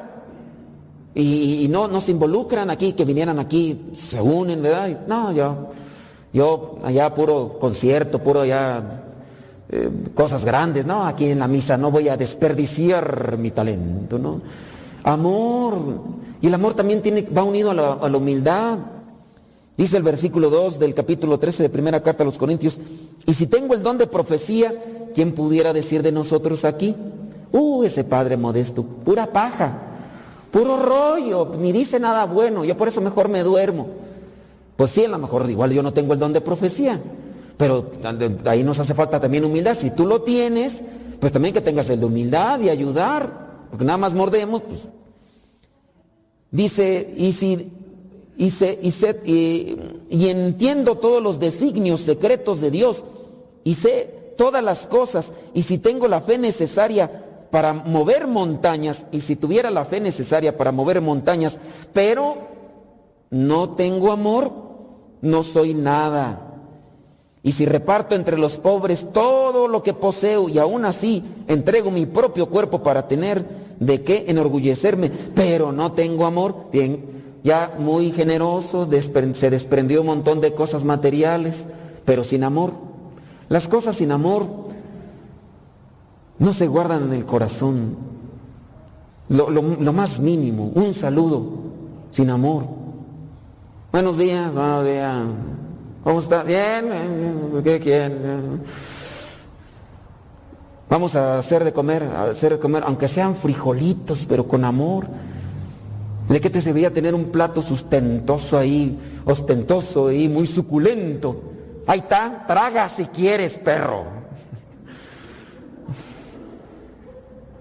y, no, no se involucran aquí, que vinieran aquí, se unen, ¿verdad? no, yo, yo allá puro concierto, puro allá eh, cosas grandes, no, aquí en la misa no voy a desperdiciar mi talento, ¿no? Amor. Y el amor también tiene, va unido a la, humildad. Dice el versículo 2 del capítulo 13 de primera carta a los Corintios, y si tengo el don de profecía, ¿quién pudiera decir de nosotros aquí? Uh, ese padre modesto, pura paja, puro rollo, ni dice nada bueno, yo por eso mejor me duermo. Pues sí, a lo mejor igual yo no tengo el don de profecía, pero ahí nos hace falta también humildad. Si tú lo tienes, pues también que tengas el de humildad y ayudar, porque nada más mordemos, pues. Dice, y si, y, y, y entiendo todos los designios secretos de Dios, y sé todas las cosas, y si tengo la fe necesaria para mover montañas, y si tuviera la fe necesaria para mover montañas, pero no tengo amor, no soy nada. Y si reparto entre los pobres todo lo que poseo y aún así entrego mi propio cuerpo para tener de qué enorgullecerme, pero no tengo amor, bien, ya muy generoso, se desprendió un montón de cosas materiales, pero sin amor. Las cosas sin amor no se guardan en el corazón. Lo, lo más mínimo, un saludo sin amor. Buenos días, buenos días. ¿Cómo está? Bien, ¿qué quieren? Vamos a hacer de comer, a hacer de comer, aunque sean frijolitos, pero con amor. ¿De qué te serviría tener un plato sustentoso ahí, ostentoso y muy suculento? Ahí está, traga si quieres, perro.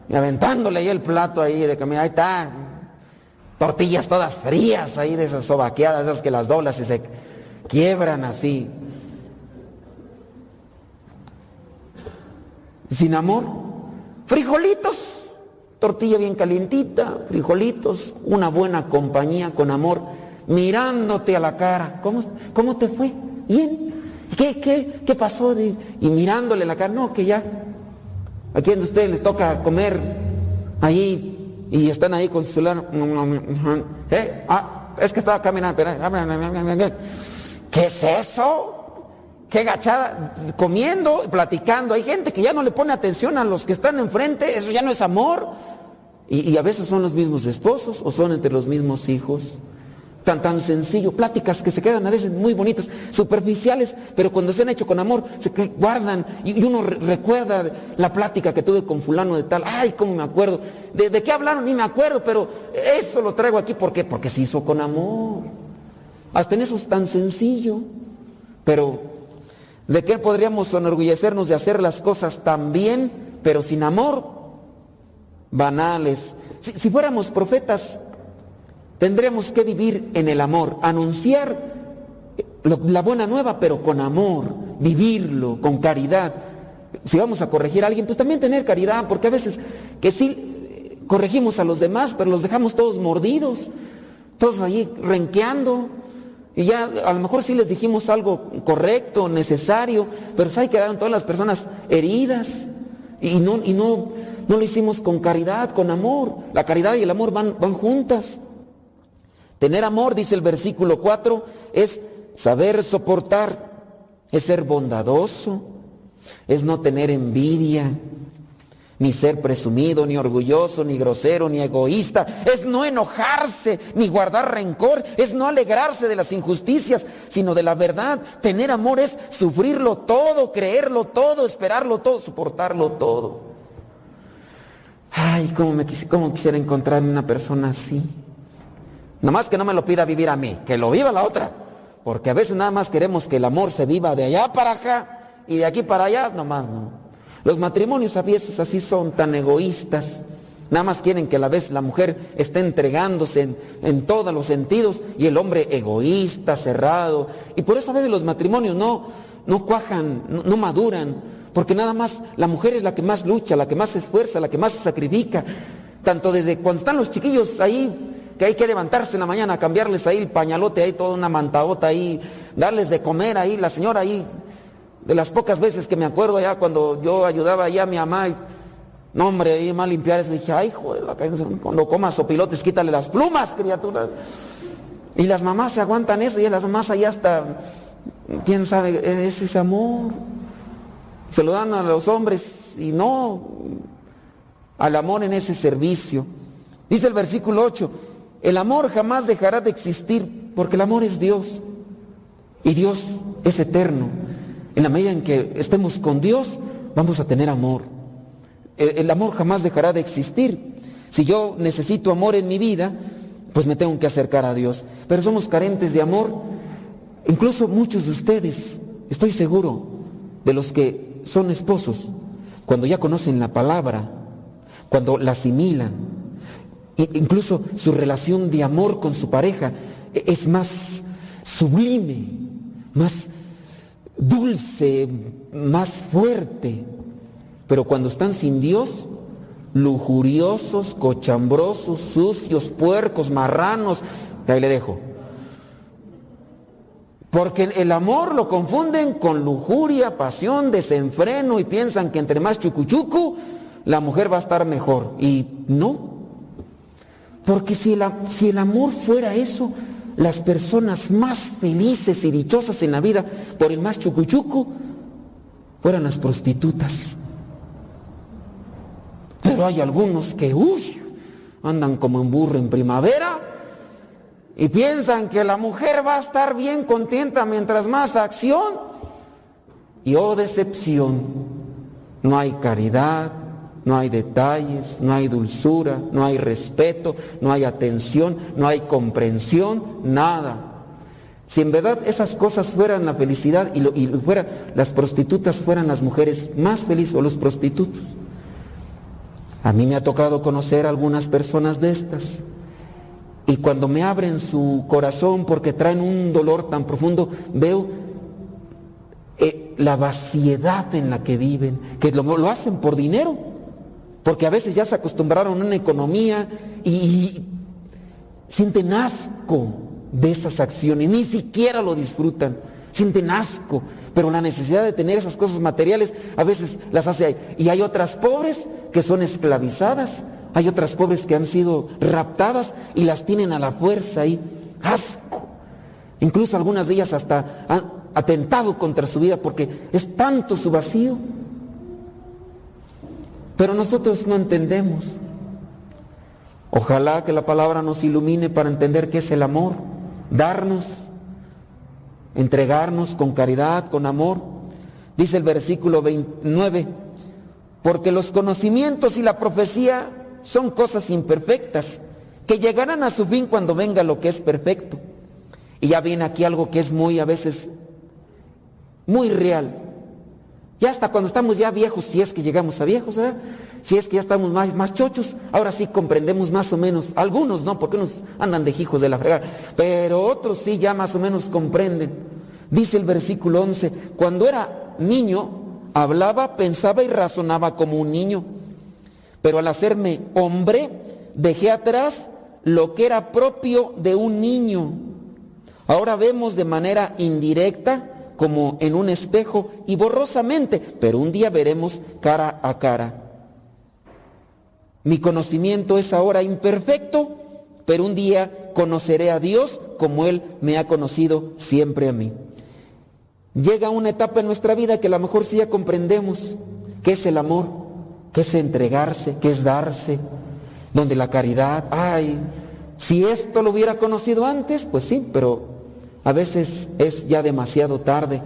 Y aventándole ahí el plato ahí de comida, ahí está. Tortillas todas frías ahí de esas sobaqueadas, esas que las doblas y se quiebran así. Sin amor, frijolitos, tortilla bien calientita, frijolitos, una buena compañía con amor, mirándote a la cara. ¿Cómo, cómo te fue? Bien. ¿Qué, qué, qué pasó? Y mirándole la cara, no, que ya. ¿A quién de ustedes les toca comer ahí y están ahí con su celular? ¿Eh? Ah, es que estaba caminando. ¿Qué es eso? Qué gachada, comiendo, platicando. Hay gente que ya no le pone atención a los que están enfrente, eso ya no es amor. Y, a veces son los mismos esposos o son entre los mismos hijos. Tan, tan sencillo, pláticas que se quedan a veces muy bonitas, superficiales, pero cuando se han hecho con amor, se guardan y, uno recuerda la plática que tuve con fulano de tal, ay, cómo me acuerdo, de, de qué hablaron, ni me acuerdo, pero eso lo traigo aquí, ¿por qué? Porque se hizo con amor. Hasta en eso es tan sencillo. Pero, ¿de qué podríamos enorgullecernos de hacer las cosas tan bien, pero sin amor? Banales. Si, fuéramos profetas, tendríamos que vivir en el amor, anunciar la buena nueva, pero con amor, vivirlo, con caridad. Si vamos a corregir a alguien, pues también tener caridad, porque a veces que sí corregimos a los demás, pero los dejamos todos mordidos, todos ahí renqueando. Y ya a lo mejor sí les dijimos algo correcto, necesario, pero ahí quedaron todas las personas heridas y no, y no, no lo hicimos con caridad, con amor. La caridad y el amor van, van juntas. Tener amor, dice el versículo 4, es saber soportar, es ser bondadoso, es no tener envidia, ni ser presumido, ni orgulloso, ni grosero, ni egoísta, es no enojarse, ni guardar rencor, es no alegrarse de las injusticias, sino de la verdad. Tener amor es sufrirlo todo, creerlo todo, esperarlo todo, soportarlo todo. Ay, cómo, me quisiera encontrar una persona así. Nada más que no me lo pida vivir a mí, que lo viva la otra. Porque a veces nada más queremos que el amor se viva de allá para acá y de aquí para allá, nomás no. Los matrimonios a veces así son tan egoístas. Nada más quieren que a la vez la mujer esté entregándose en, todos los sentidos y el hombre egoísta, cerrado. Y por eso a veces los matrimonios no, no cuajan, no, maduran, porque nada más la mujer es la que más lucha, la que más se esfuerza, la que más se sacrifica. Tanto desde cuando están los chiquillos ahí, que hay que levantarse en la mañana, cambiarles ahí el pañalote, ahí toda una mantaota ahí, darles de comer ahí, la señora ahí de las pocas veces que me acuerdo ya cuando yo ayudaba allá a mi mamá, y, no hombre, ahí más limpiar eso, dije, ay, joder, cuando comas sopilotes, quítale las plumas, criatura. Y las mamás se aguantan eso, y las mamás allá hasta, quién sabe, es ese amor. Se lo dan a los hombres y no al amor en ese servicio. Dice el versículo 8, el amor jamás dejará de existir porque el amor es Dios y Dios es eterno. En la medida en que estemos con Dios, vamos a tener amor. El, amor jamás dejará de existir. Si yo necesito amor en mi vida, pues me tengo que acercar a Dios. Pero somos carentes de amor. Incluso muchos de ustedes, estoy seguro, de los que son esposos, cuando ya conocen la palabra, cuando la asimilan, incluso su relación de amor con su pareja e, es más sublime, más dulce, más fuerte. Pero cuando están sin Dios, lujuriosos, cochambrosos, sucios, puercos, marranos, ahí le dejo. Porque el amor lo confunden con lujuria, pasión, desenfreno y piensan que entre más chucuchucu, la mujer va a estar mejor. Y no. Porque si el, si el amor fuera eso, las personas más felices y dichosas en la vida por el más chucuchucu fueran las prostitutas. Pero hay algunos que, uy, andan como en burro en primavera y piensan que la mujer va a estar bien contenta mientras más acción. Y oh decepción, no hay caridad, no hay detalles, no hay dulzura, no hay respeto, no hay atención, no hay comprensión, nada. Si en verdad esas cosas fueran la felicidad y, y fuera, las prostitutas fueran las mujeres más felices o los prostitutos. A mí me ha tocado conocer algunas personas de estas. Y cuando me abren su corazón porque traen un dolor tan profundo, veo eh, la vaciedad en la que viven, que lo, lo, hacen por dinero, porque a veces ya se acostumbraron a una economía y, sienten asco de esas acciones, ni siquiera lo disfrutan, sienten asco, pero la necesidad de tener esas cosas materiales a veces las hace ahí. Y hay otras pobres que son esclavizadas, hay otras pobres que han sido raptadas y las tienen a la fuerza ahí. Asco. Incluso algunas de ellas hasta han atentado contra su vida porque es tanto su vacío. Pero nosotros no entendemos. Ojalá que la palabra nos ilumine para entender qué es el amor, darnos entregarnos con caridad, con amor. Dice el versículo 29, porque los conocimientos y la profecía son cosas imperfectas, que llegarán a su fin cuando venga lo que es perfecto. Y ya viene aquí algo que es muy a veces muy real. Ya hasta cuando estamos ya viejos, si es que llegamos a viejos, ¿verdad? si es que ya estamos más, más chochos, ahora sí comprendemos más o menos. Algunos no, porque unos andan de hijos de la fregada, pero otros sí ya más o menos comprenden. Dice el versículo 11, cuando era niño, hablaba, pensaba y razonaba como un niño, pero al hacerme hombre, dejé atrás lo que era propio de un niño. Ahora vemos de manera indirecta como en un espejo y borrosamente, pero un día veremos cara a cara. Mi conocimiento es ahora imperfecto, pero un día conoceré a Dios como Él me ha conocido siempre a mí. Llega una etapa en nuestra vida que a lo mejor sí ya comprendemos qué es el amor, qué es entregarse, qué es darse, donde la caridad, ay, si esto lo hubiera conocido antes, pues sí, pero a veces es ya demasiado tarde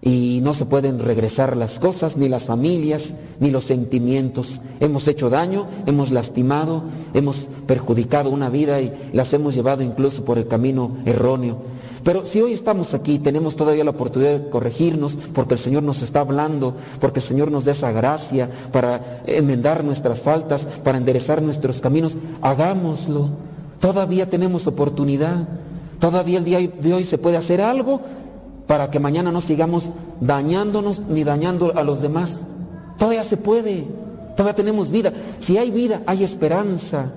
y no se pueden regresar las cosas, ni las familias, ni los sentimientos. Hemos hecho daño, hemos lastimado, hemos perjudicado una vida y las hemos llevado incluso por el camino erróneo. Pero si hoy estamos aquí, tenemos todavía la oportunidad de corregirnos, porque el Señor nos está hablando, porque el Señor nos da esa gracia para enmendar nuestras faltas, para enderezar nuestros caminos, hagámoslo. Todavía tenemos oportunidad. Todavía el día de hoy se puede hacer algo para que mañana no sigamos dañándonos ni dañando a los demás. Todavía se puede, todavía tenemos vida. Si hay vida, hay esperanza.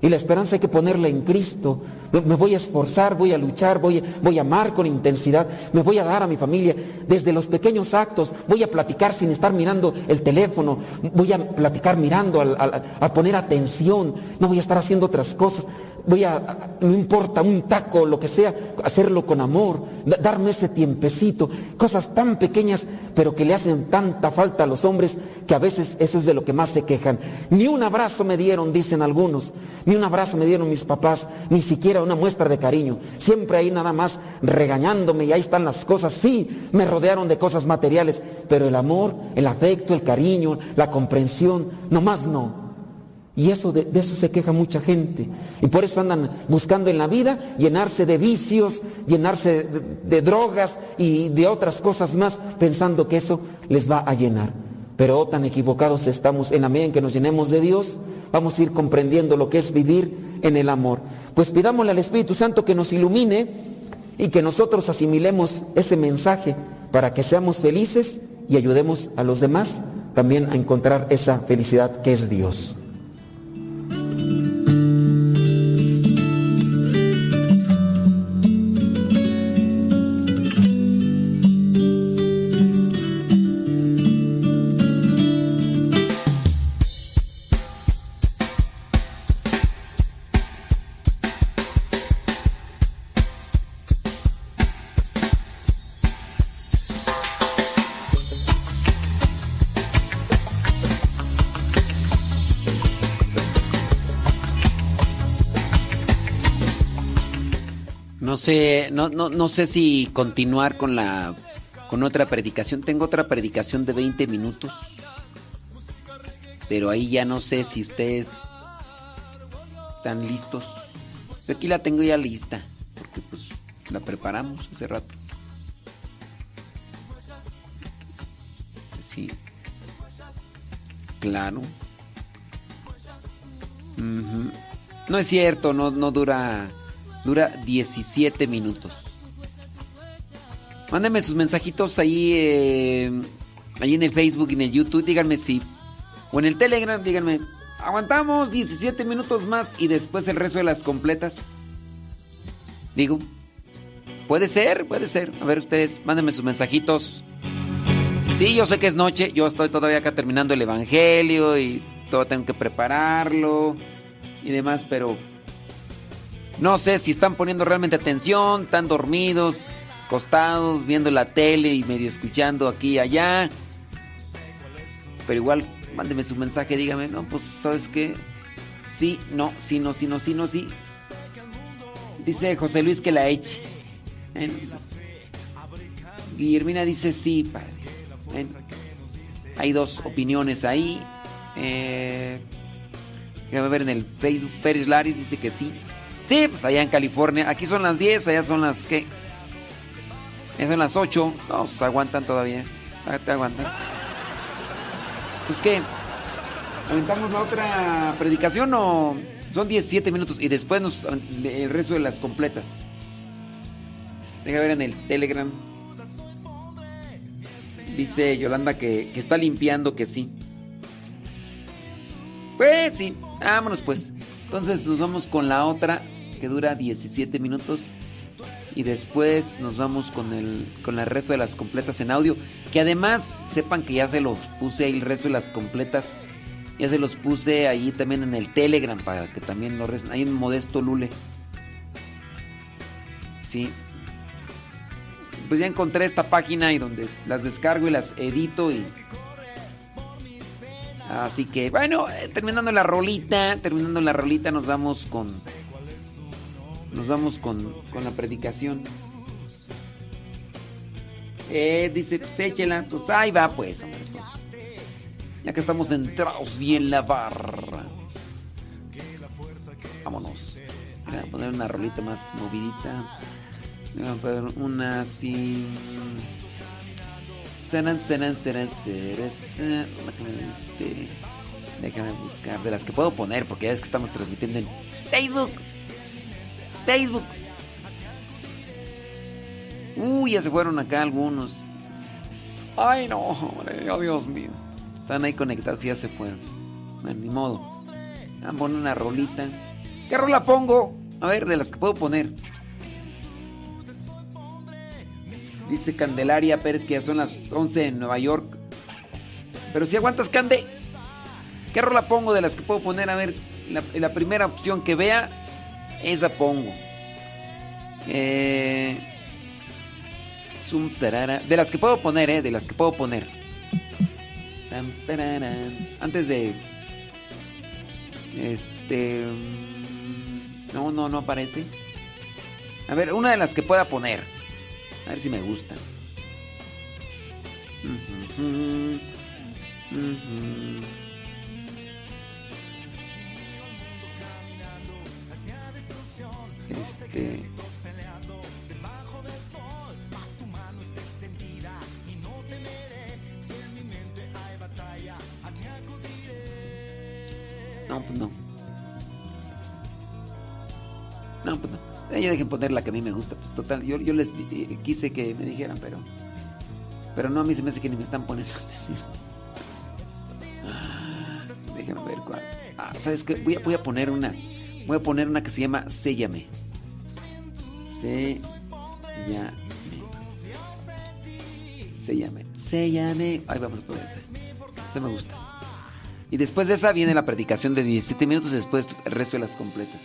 Y la esperanza hay que ponerla en Cristo. Me voy a esforzar, voy a luchar, voy, voy a amar con intensidad, me voy a dar a mi familia desde los pequeños actos, voy a platicar sin estar mirando el teléfono, voy a platicar mirando, a poner atención, no voy a estar haciendo otras cosas voy a, no importa, un taco, lo que sea, hacerlo con amor, darme ese tiempecito, cosas tan pequeñas, pero que le hacen tanta falta a los hombres que a veces eso es de lo que más se quejan. Ni un abrazo me dieron, dicen algunos, ni un abrazo me dieron mis papás, ni siquiera una muestra de cariño. Siempre ahí nada más regañándome y ahí están las cosas. Sí, me rodearon de cosas materiales, pero el amor, el afecto, el cariño, la comprensión, nomás no. Y eso de, eso se queja mucha gente. Y por eso andan buscando en la vida llenarse de vicios, llenarse de, drogas y de otras cosas más, pensando que eso les va a llenar. Pero tan equivocados estamos en la medida en que nos llenemos de Dios, vamos a ir comprendiendo lo que es vivir en el amor. Pues pidámosle al Espíritu Santo que nos ilumine y que nosotros asimilemos ese mensaje para que seamos felices y ayudemos a los demás también a encontrar esa felicidad que es Dios. No, no, sé si continuar con la con otra predicación. Tengo otra predicación de 20 minutos. Pero ahí ya no sé si ustedes están listos. Aquí la tengo ya lista, porque pues la preparamos hace rato. Sí. Claro. No es cierto, no, no dura Dura 17 minutos. Mándenme sus mensajitos ahí, eh, ahí en el Facebook y en el YouTube. Díganme si. O en el Telegram, díganme. Aguantamos 17 minutos más y después el resto de las completas. Digo. Puede ser, puede ser. A ver ustedes, mándenme sus mensajitos. Sí, yo sé que es noche. Yo estoy todavía acá terminando el Evangelio y todo tengo que prepararlo y demás, pero no sé si están poniendo realmente atención, están dormidos, acostados, viendo la tele y medio escuchando aquí y allá. Pero igual, mándeme su mensaje, dígame, no, pues, ¿sabes qué? Sí, no, sí, no, sí, no, sí, no, sí. Dice José Luis que la eche. Bueno, Guillermina dice sí, padre. Hay dos opiniones ahí. Eh, déjame ver en el Facebook. Pérez Laris dice que sí. Sí, pues allá en California. Aquí son las 10, allá son las. Allá son las 8. No, se aguantan todavía. Ah, Te aguantan. Pues qué. ¿Aventamos la otra predicación o son 17 minutos y después nos el resto de las completas? Deja ver en el Telegram. Dice Yolanda que, que está limpiando, que sí. Pues sí, vámonos pues. Entonces nos vamos con la otra que dura 17 minutos y después nos vamos con el con el resto de las completas en audio, que además sepan que ya se los puse ahí el resto de las completas, ya se los puse ahí también en el Telegram para que también lo recen, ahí en Modesto Lule. Sí. Pues ya encontré esta página y donde las descargo y las edito y Así que, bueno, eh, terminando la rolita, terminando la rolita, nos vamos con. Nos vamos con, con la predicación. Eh, dice, pues échela, pues ahí va, pues, hombre, pues. Ya que estamos entrados y en la barra. Vámonos. Voy a poner una rolita más movidita. Voy a poner una así. Serán, serán, serán, serán, déjame buscar de las que puedo poner porque ya es que estamos transmitiendo en Facebook. Facebook. Uy, ya se fueron acá algunos. Ay, no, hombre, oh, Dios mío. Están ahí conectados y ya se fueron. Bueno, ni modo. Vamos a poner una rolita. ¿Qué rola pongo? A ver, de las que puedo poner. Dice Candelaria Pérez que ya son las 11 en Nueva York. Pero si aguantas, Cande. ¿Qué rola pongo de las que puedo poner? A ver, la primera opción que vea, esa pongo. Eh, de las que puedo poner, eh, de las que puedo poner. Antes de... Este... mm, No, no, no aparece. A ver, una de las que pueda poner. A ver si me gusta. Este. No, pues no. No, pues no. Eh, ya dejen poner la que a mí me gusta. Pues total, yo, yo les eh, quise que me dijeran, pero. Pero no, a mí se me hace que ni me están poniendo ah, Déjenme ver cuál. Ah, ¿sabes qué? Voy a, voy a poner una. Voy a poner una que se llama Séllame. Séllame. Séllame. Séllame. Ahí vamos a poner esa. Esa me gusta. Y después de esa viene la predicación de 17 minutos, después el resto de las completas.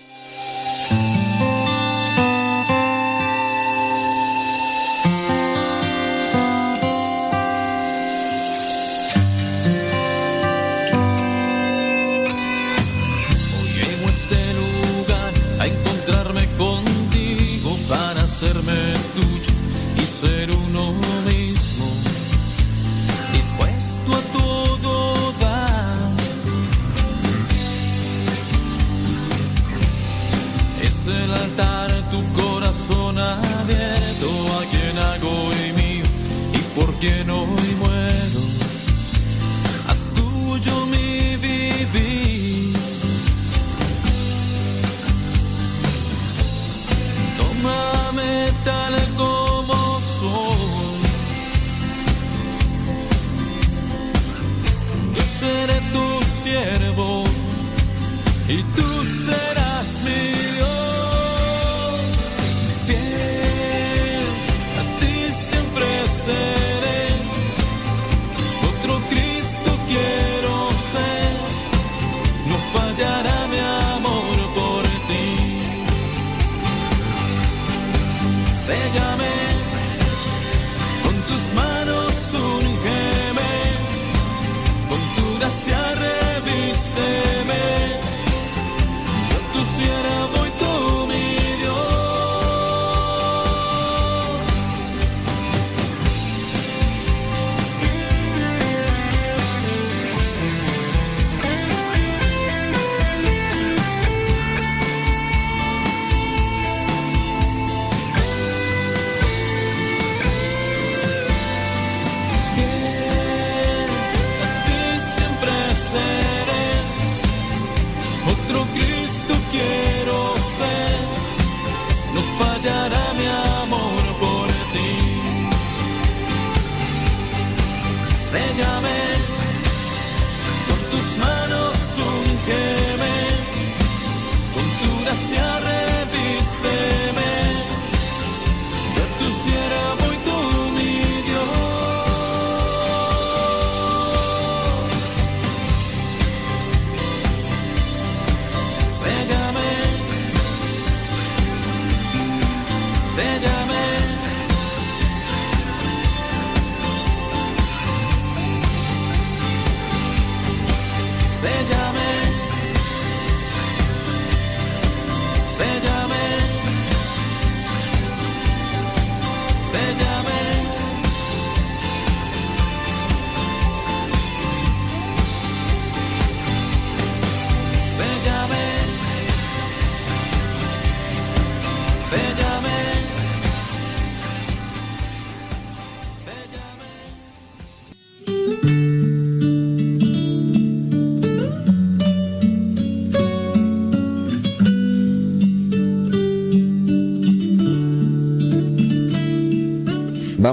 Better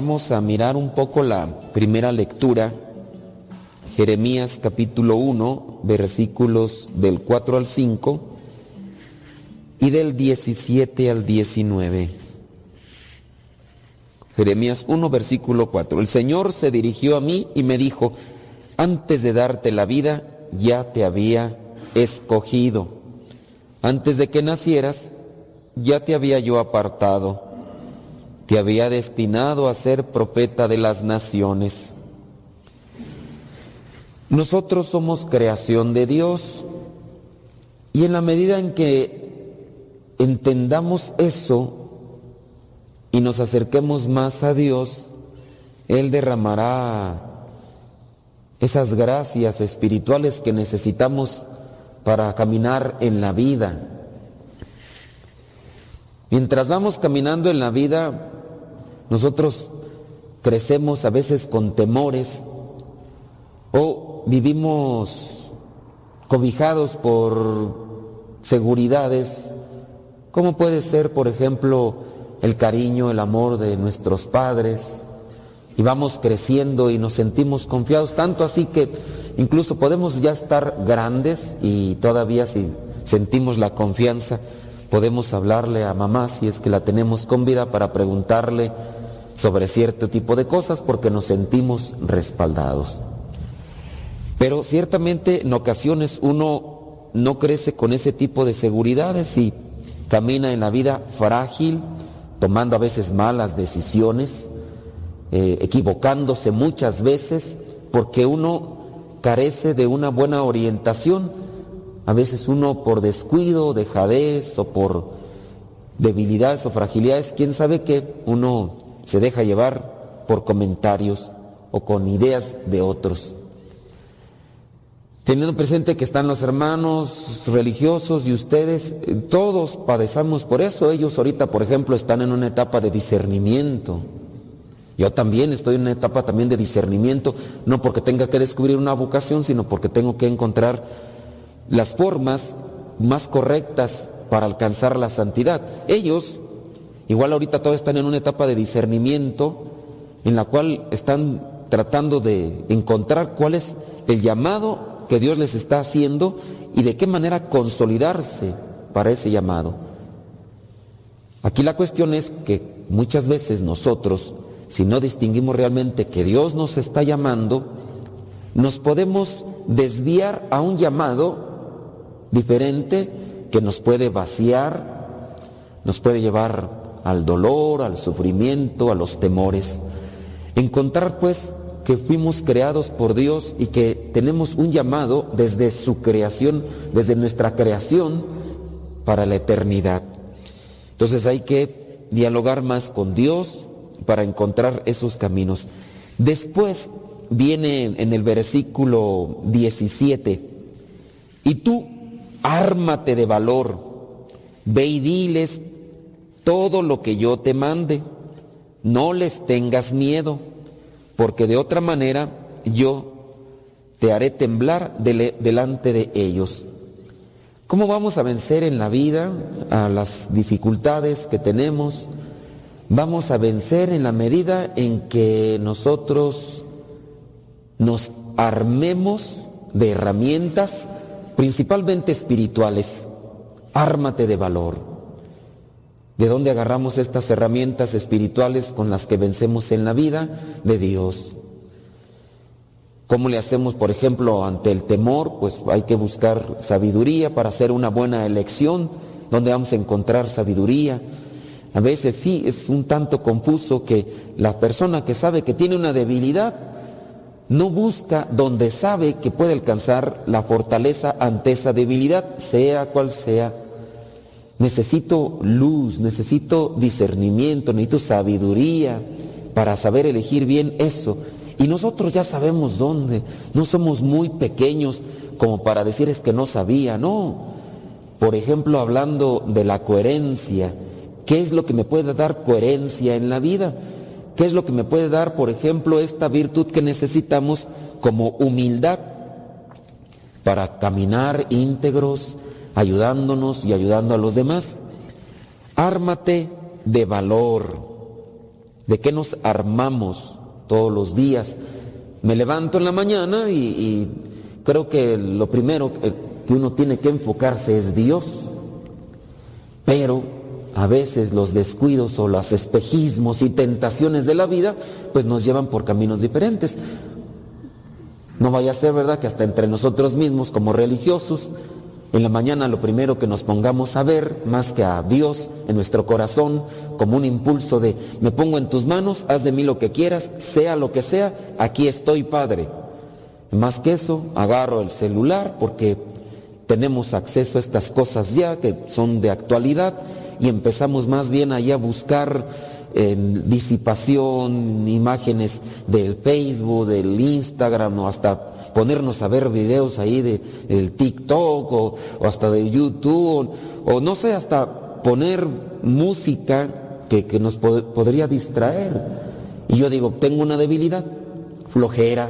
Vamos a mirar un poco la primera lectura, Jeremías capítulo 1, versículos del 4 al 5 y del 17 al 19. Jeremías 1, versículo 4. El Señor se dirigió a mí y me dijo, antes de darte la vida, ya te había escogido. Antes de que nacieras, ya te había yo apartado te había destinado a ser profeta de las naciones. Nosotros somos creación de Dios y en la medida en que entendamos eso y nos acerquemos más a Dios, Él derramará esas gracias espirituales que necesitamos para caminar en la vida. Mientras vamos caminando en la vida, nosotros crecemos a veces con temores o vivimos cobijados por seguridades ¿Cómo puede ser, por ejemplo, el cariño, el amor de nuestros padres? Y vamos creciendo y nos sentimos confiados, tanto así que incluso podemos ya estar grandes y todavía si sentimos la confianza, podemos hablarle a mamá si es que la tenemos con vida para preguntarle sobre cierto tipo de cosas porque nos sentimos respaldados. Pero ciertamente en ocasiones uno no crece con ese tipo de seguridades y camina en la vida frágil, tomando a veces malas decisiones, eh, equivocándose muchas veces porque uno carece de una buena orientación. A veces uno por descuido, dejadez o por debilidades o fragilidades, quién sabe qué, uno se deja llevar por comentarios o con ideas de otros. Teniendo presente que están los hermanos religiosos y ustedes, eh, todos padezamos por eso. Ellos ahorita, por ejemplo, están en una etapa de discernimiento. Yo también estoy en una etapa también de discernimiento, no porque tenga que descubrir una vocación, sino porque tengo que encontrar las formas más correctas para alcanzar la santidad. Ellos, igual ahorita todos están en una etapa de discernimiento en la cual están tratando de encontrar cuál es el llamado que Dios les está haciendo y de qué manera consolidarse para ese llamado. Aquí la cuestión es que muchas veces nosotros si no distinguimos realmente que Dios nos está llamando, nos podemos desviar a un llamado diferente que nos puede vaciar, nos puede llevar al dolor, al sufrimiento, a los temores. Encontrar pues que fuimos creados por Dios y que tenemos un llamado desde su creación, desde nuestra creación para la eternidad. Entonces hay que dialogar más con Dios, para encontrar esos caminos. Después viene en el versículo 17, y tú ármate de valor, ve y diles todo lo que yo te mande, no les tengas miedo, porque de otra manera yo te haré temblar delante de ellos. ¿Cómo vamos a vencer en la vida a las dificultades que tenemos? vamos a vencer en la medida en que nosotros nos armemos de herramientas principalmente espirituales. Ármate de valor. ¿De dónde agarramos estas herramientas espirituales con las que vencemos en la vida? De Dios. ¿Cómo le hacemos, por ejemplo, ante el temor? Pues hay que buscar sabiduría para hacer una buena elección. ¿Dónde vamos a encontrar sabiduría? A veces sí es un tanto confuso que la persona que sabe que tiene una debilidad no busca donde sabe que puede alcanzar la fortaleza ante esa debilidad, sea cual sea. Necesito luz, necesito discernimiento, necesito sabiduría para saber elegir bien eso. Y nosotros ya sabemos dónde. No somos muy pequeños como para decir es que no sabía, no. Por ejemplo, hablando de la coherencia, ¿Qué es lo que me puede dar coherencia en la vida? ¿Qué es lo que me puede dar, por ejemplo, esta virtud que necesitamos como humildad para caminar íntegros, ayudándonos y ayudando a los demás? Ármate de valor. ¿De qué nos armamos todos los días? Me levanto en la mañana y, creo que lo primero que uno tiene que enfocarse es Dios. Pero a veces los descuidos o los espejismos y tentaciones de la vida pues nos llevan por caminos diferentes. No vaya a ser verdad que hasta entre nosotros mismos como religiosos, en la mañana lo primero que nos pongamos a ver, más que a Dios en nuestro corazón, como un impulso de, me pongo en tus manos, haz de mí lo que quieras, sea lo que sea, aquí estoy Padre. Más que eso, agarro el celular porque tenemos acceso a estas cosas ya que son de actualidad y empezamos más bien allá a buscar en disipación, imágenes del Facebook, del Instagram o hasta ponernos a ver videos ahí de, del TikTok o, hasta de YouTube o, no sé, hasta poner música que, nos podría distraer. Y yo digo, tengo una debilidad, flojera,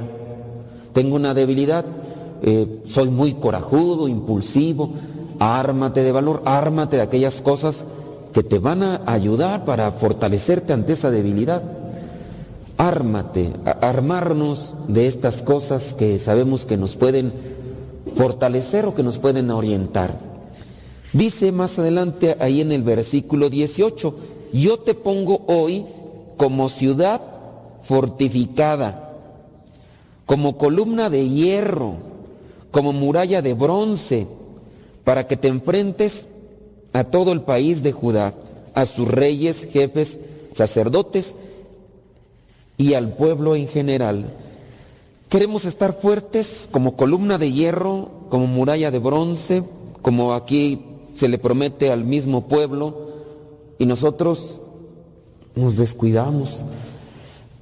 tengo una debilidad, eh, soy muy corajudo, impulsivo, ármate de valor, ármate de aquellas cosas que te van a ayudar para fortalecerte ante esa debilidad. Ármate, armarnos de estas cosas que sabemos que nos pueden fortalecer o que nos pueden orientar. Dice más adelante ahí en el versículo 18, yo te pongo hoy como ciudad fortificada, como columna de hierro, como muralla de bronce, para que te enfrentes a todo el país de Judá, a sus reyes, jefes, sacerdotes y al pueblo en general. Queremos estar fuertes como columna de hierro, como muralla de bronce, como aquí se le promete al mismo pueblo, y nosotros nos descuidamos.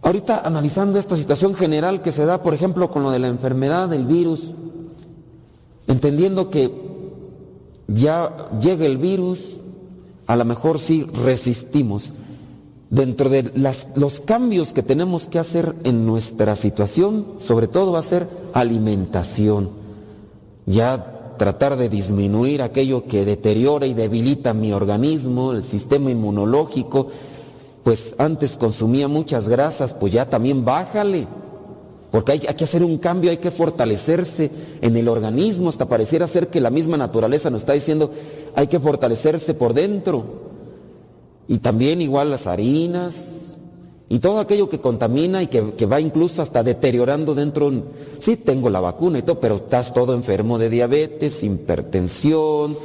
Ahorita analizando esta situación general que se da, por ejemplo, con lo de la enfermedad del virus, entendiendo que ya llega el virus, a lo mejor sí resistimos. Dentro de los cambios que tenemos que hacer en nuestra situación, sobre todo va a ser alimentación. Ya tratar de disminuir aquello que deteriora y debilita mi organismo, el sistema inmunológico, pues antes consumía muchas grasas, pues ya también bájale. Porque hay, que hacer un cambio, hay que fortalecerse en el organismo, hasta pareciera ser que la misma naturaleza nos está diciendo, hay que fortalecerse por dentro. Y también igual las harinas y todo aquello que contamina y que, que va incluso hasta deteriorando dentro. Sí, tengo la vacuna y todo, pero estás todo enfermo de diabetes, hipertensión,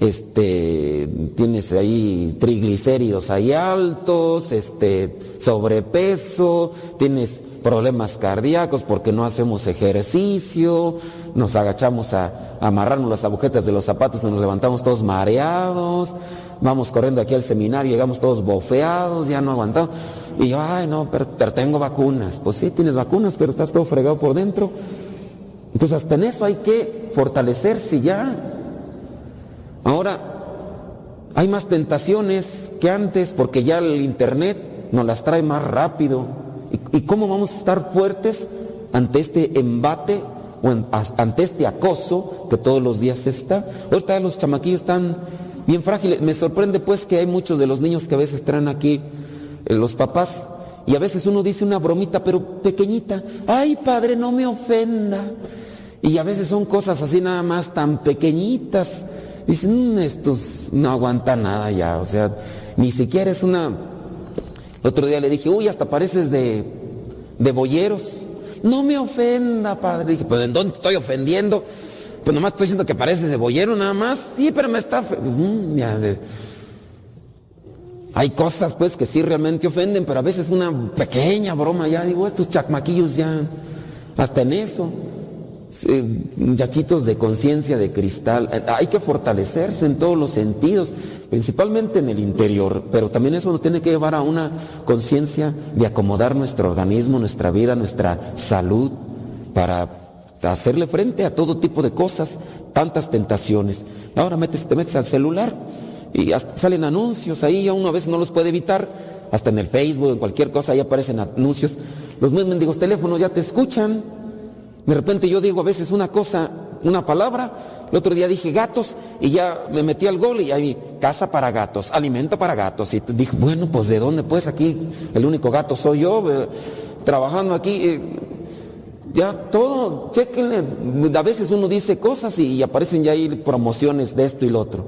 este, tienes ahí triglicéridos ahí altos, este, sobrepeso, tienes problemas cardíacos porque no hacemos ejercicio, nos agachamos a, amarrarnos las agujetas de los zapatos y nos levantamos todos mareados, vamos corriendo aquí al seminario, llegamos todos bofeados, ya no aguantamos. Y yo, ay no, pero, pero tengo vacunas. Pues sí, tienes vacunas, pero estás todo fregado por dentro. Entonces hasta en eso hay que fortalecerse ya. Ahora, hay más tentaciones que antes porque ya el Internet nos las trae más rápido. ¿Y, cómo vamos a estar fuertes ante este embate o ante este acoso que todos los días está? Ahorita los chamaquillos están bien frágiles. Me sorprende pues que hay muchos de los niños que a veces traen aquí eh, los papás y a veces uno dice una bromita pero pequeñita. Ay padre, no me ofenda. Y a veces son cosas así nada más tan pequeñitas Dicen, mm, estos no aguantan nada ya, o sea, ni siquiera es una... otro día le dije, uy, hasta pareces de, de boyeros. No me ofenda, padre. Dije, pues ¿en dónde estoy ofendiendo? Pues nomás estoy diciendo que pareces de boyero nada más. Sí, pero me está... Hay cosas pues que sí realmente ofenden, pero a veces una pequeña broma ya, digo, estos chacmaquillos ya, hasta en eso muchachitos de conciencia de cristal. Eh, hay que fortalecerse en todos los sentidos, principalmente en el interior, pero también eso nos tiene que llevar a una conciencia de acomodar nuestro organismo, nuestra vida, nuestra salud, para hacerle frente a todo tipo de cosas, tantas tentaciones. Ahora metes, te metes al celular y salen anuncios ahí, uno a veces no los puede evitar, hasta en el Facebook, en cualquier cosa, ahí aparecen anuncios. Los mendigos teléfonos ya te escuchan de repente yo digo a veces una cosa, una palabra, el otro día dije gatos y ya me metí al gol y ahí casa para gatos, alimento para gatos. Y dije, bueno, pues de dónde pues aquí el único gato soy yo, eh, trabajando aquí. Eh, ya todo, chequenle, a veces uno dice cosas y, aparecen ya ahí promociones de esto y lo otro.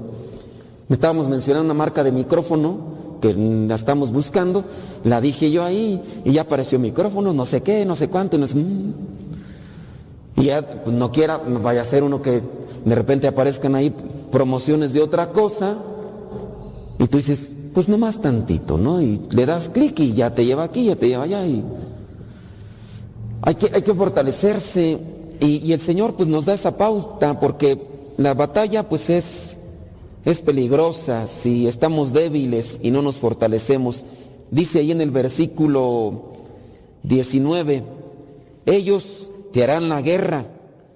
Me estábamos mencionando una marca de micrófono que la estamos buscando, la dije yo ahí y ya apareció micrófono, no sé qué, no sé cuánto, y no sé, mm, y ya pues, no quiera, vaya a ser uno que de repente aparezcan ahí promociones de otra cosa. Y tú dices, pues nomás tantito, ¿no? Y le das clic y ya te lleva aquí, ya te lleva allá. Y hay que, fortalecerse. Y, y, el Señor pues nos da esa pauta porque la batalla pues es, es peligrosa si estamos débiles y no nos fortalecemos. Dice ahí en el versículo 19, ellos te harán la guerra,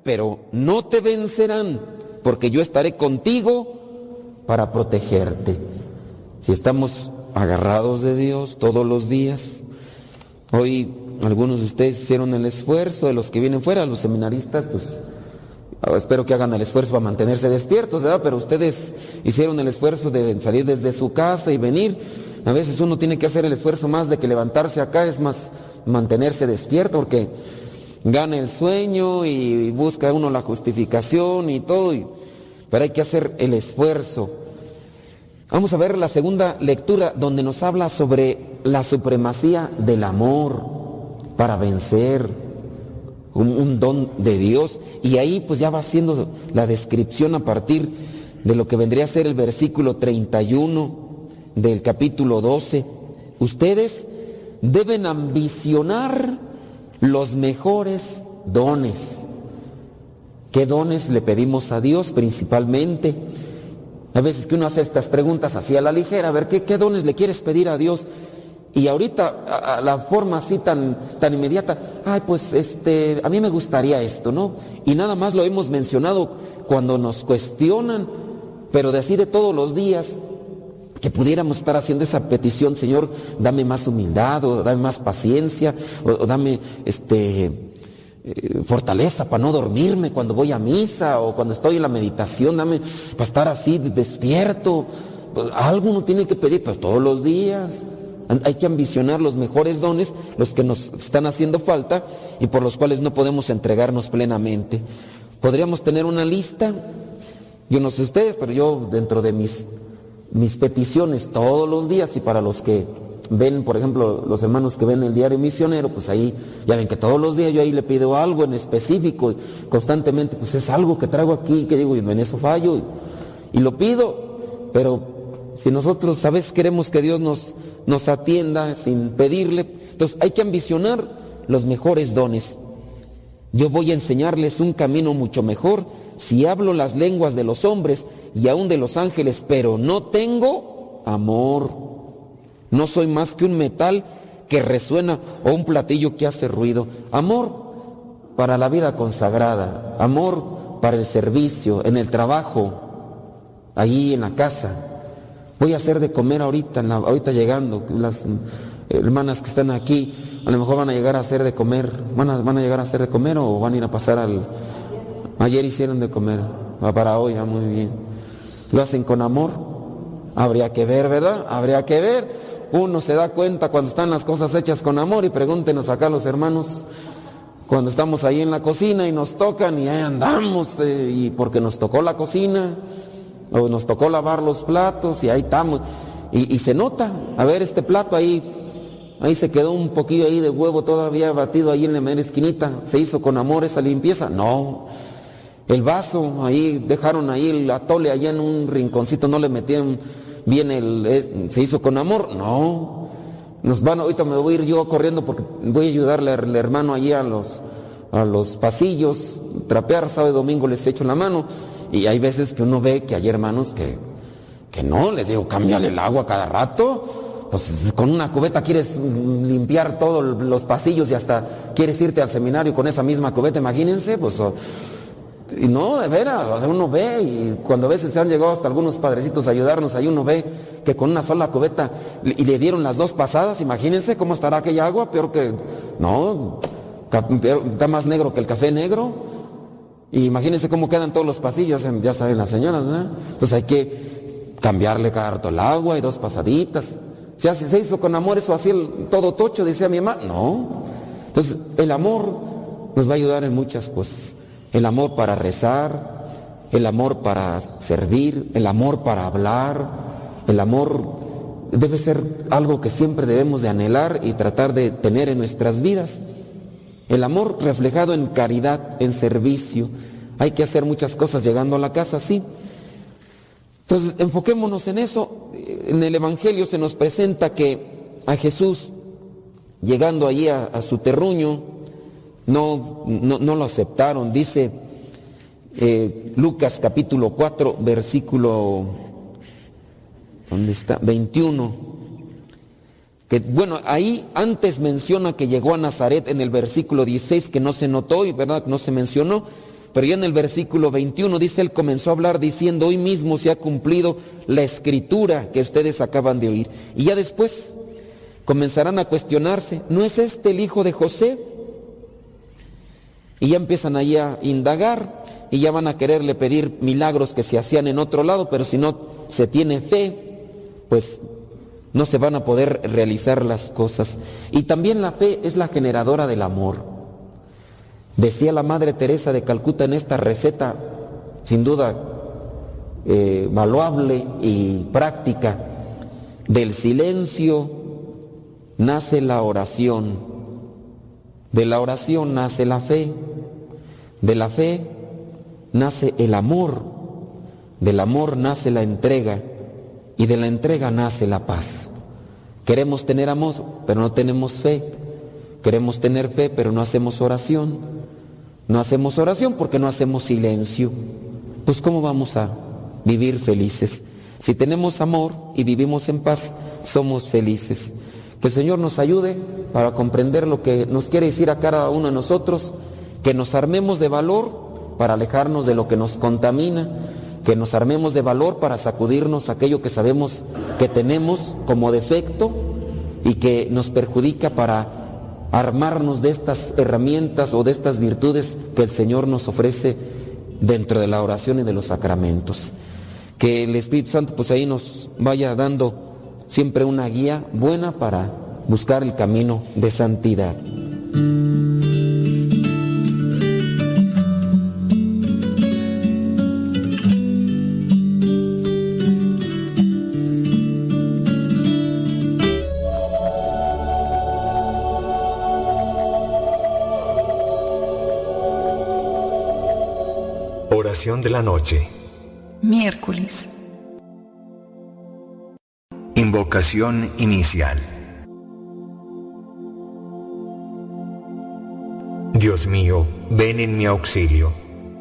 pero no te vencerán, porque yo estaré contigo para protegerte. Si estamos agarrados de Dios todos los días, hoy algunos de ustedes hicieron el esfuerzo, de los que vienen fuera, los seminaristas, pues Ah, espero que hagan el esfuerzo para mantenerse despiertos, ¿verdad? Pero ustedes hicieron el esfuerzo de salir desde su casa y venir. A veces uno tiene que hacer el esfuerzo más de que levantarse acá, es más mantenerse despierto porque gana el sueño y busca uno la justificación y todo, pero hay que hacer el esfuerzo. Vamos a ver la segunda lectura donde nos habla sobre la supremacía del amor para vencer un, don de Dios. Y ahí pues ya va haciendo la descripción a partir de lo que vendría a ser el versículo 31 del capítulo 12. Ustedes deben ambicionar los mejores dones. ¿Qué dones le pedimos a Dios principalmente? A veces que uno hace estas preguntas así a la ligera, a ver, ¿qué, qué dones le quieres pedir a Dios? Y ahorita, a, la forma así tan, tan inmediata, ay, pues este, a mí me gustaría esto, ¿no? Y nada más lo hemos mencionado cuando nos cuestionan, pero de así de todos los días, que pudiéramos estar haciendo esa petición, Señor, dame más humildad, o dame más paciencia, o, dame este eh, fortaleza para no dormirme cuando voy a misa o cuando estoy en la meditación, dame para estar así despierto. Pues, algo uno tiene que pedir, pero todos los días. Hay que ambicionar los mejores dones, los que nos están haciendo falta y por los cuales no podemos entregarnos plenamente. Podríamos tener una lista, yo no sé ustedes, pero yo dentro de mis, mis peticiones todos los días y para los que ven, por ejemplo, los hermanos que ven el diario misionero, pues ahí ya ven que todos los días yo ahí le pido algo en específico y constantemente, pues es algo que traigo aquí, que digo, y en eso fallo y, y lo pido, pero si nosotros, ¿sabes? Queremos que Dios nos, nos atienda sin pedirle, entonces hay que ambicionar los mejores dones. Yo voy a enseñarles un camino mucho mejor si hablo las lenguas de los hombres y aún de los ángeles, pero no tengo amor. No soy más que un metal que resuena o un platillo que hace ruido. Amor para la vida consagrada, amor para el servicio, en el trabajo, allí en la casa, Voy a hacer de comer ahorita, ahorita llegando, las hermanas que están aquí, a lo mejor van a llegar a hacer de comer, van a, van a llegar a hacer de comer o van a ir a pasar al... Ayer hicieron de comer, va para hoy, va muy bien. Lo hacen con amor, habría que ver, ¿verdad? Habría que ver. Uno se da cuenta cuando están las cosas hechas con amor y pregúntenos acá los hermanos cuando estamos ahí en la cocina y nos tocan y ahí andamos eh, y porque nos tocó la cocina o nos tocó lavar los platos y ahí estamos. Y, se nota, a ver este plato ahí, ahí se quedó un poquillo ahí de huevo todavía batido ahí en la mera esquinita. ¿Se hizo con amor esa limpieza? No. El vaso, ahí dejaron ahí el atole allá en un rinconcito, no le metieron bien el, se hizo con amor, no. Nos van, ahorita me voy a ir yo corriendo porque voy a ayudarle al hermano allí a los, a los pasillos, trapear sábado domingo les echo la mano y hay veces que uno ve que hay hermanos que, que no, les digo, cámbiale el agua cada rato. Pues con una cubeta quieres limpiar todos los pasillos y hasta quieres irte al seminario con esa misma cubeta, imagínense, pues... Y no, de veras, uno ve y cuando a veces se han llegado hasta algunos padrecitos a ayudarnos, ahí uno ve que con una sola cubeta y le dieron las dos pasadas, imagínense cómo estará aquella agua, peor que, no, está más negro que el café negro. Y imagínense cómo quedan todos los pasillos, ya saben las señoras, ¿no? Entonces hay que cambiarle cada rato el agua y dos pasaditas. ¿Se, hace, se hizo con amor eso así el, todo tocho, decía mi mamá? No. Entonces el amor nos va a ayudar en muchas cosas. El amor para rezar, el amor para servir, el amor para hablar, el amor debe ser algo que siempre debemos de anhelar y tratar de tener en nuestras vidas. El amor reflejado en caridad, en servicio. Hay que hacer muchas cosas llegando a la casa, sí. Entonces, enfoquémonos en eso. En el Evangelio se nos presenta que a Jesús, llegando allí a, su terruño, no, no, lo aceptaron. Dice eh, Lucas capítulo 4, versículo, ¿dónde está? 21. Que bueno, ahí antes menciona que llegó a Nazaret en el versículo 16, que no se notó y verdad que no se mencionó, pero ya en el versículo 21 dice, él comenzó a hablar diciendo, hoy mismo se ha cumplido la escritura que ustedes acaban de oír. Y ya después comenzarán a cuestionarse, ¿no es este el hijo de José? Y ya empiezan ahí a indagar. y ya van a quererle pedir milagros que se hacían en otro lado, pero si no se tiene fe, pues no se van a poder realizar las cosas. Y también la fe es la generadora del amor. Decía la Madre Teresa de Calcuta en esta receta, sin duda eh, valuable y práctica, del silencio nace la oración, de la oración nace la fe, de la fe nace el amor, del amor nace la entrega y de la entrega nace la paz. Queremos tener amor, pero no tenemos fe. Queremos tener fe, pero no hacemos oración. No hacemos oración porque no hacemos silencio. Pues ¿cómo vamos a vivir felices? Si tenemos amor y vivimos en paz, somos felices. Que el Señor nos ayude para comprender lo que nos quiere decir a cada uno de nosotros, que nos armemos de valor para alejarnos de lo que nos contamina, que nos armemos de valor para sacudirnos aquello que sabemos que tenemos como defecto y que nos perjudica para armarnos de estas herramientas o de estas virtudes que el Señor nos ofrece dentro de la oración y de los sacramentos. Que el Espíritu Santo pues ahí nos vaya dando siempre una guía buena para buscar el camino de santidad. De la noche. Miércoles. Invocación inicial. Dios mío, ven en mi auxilio.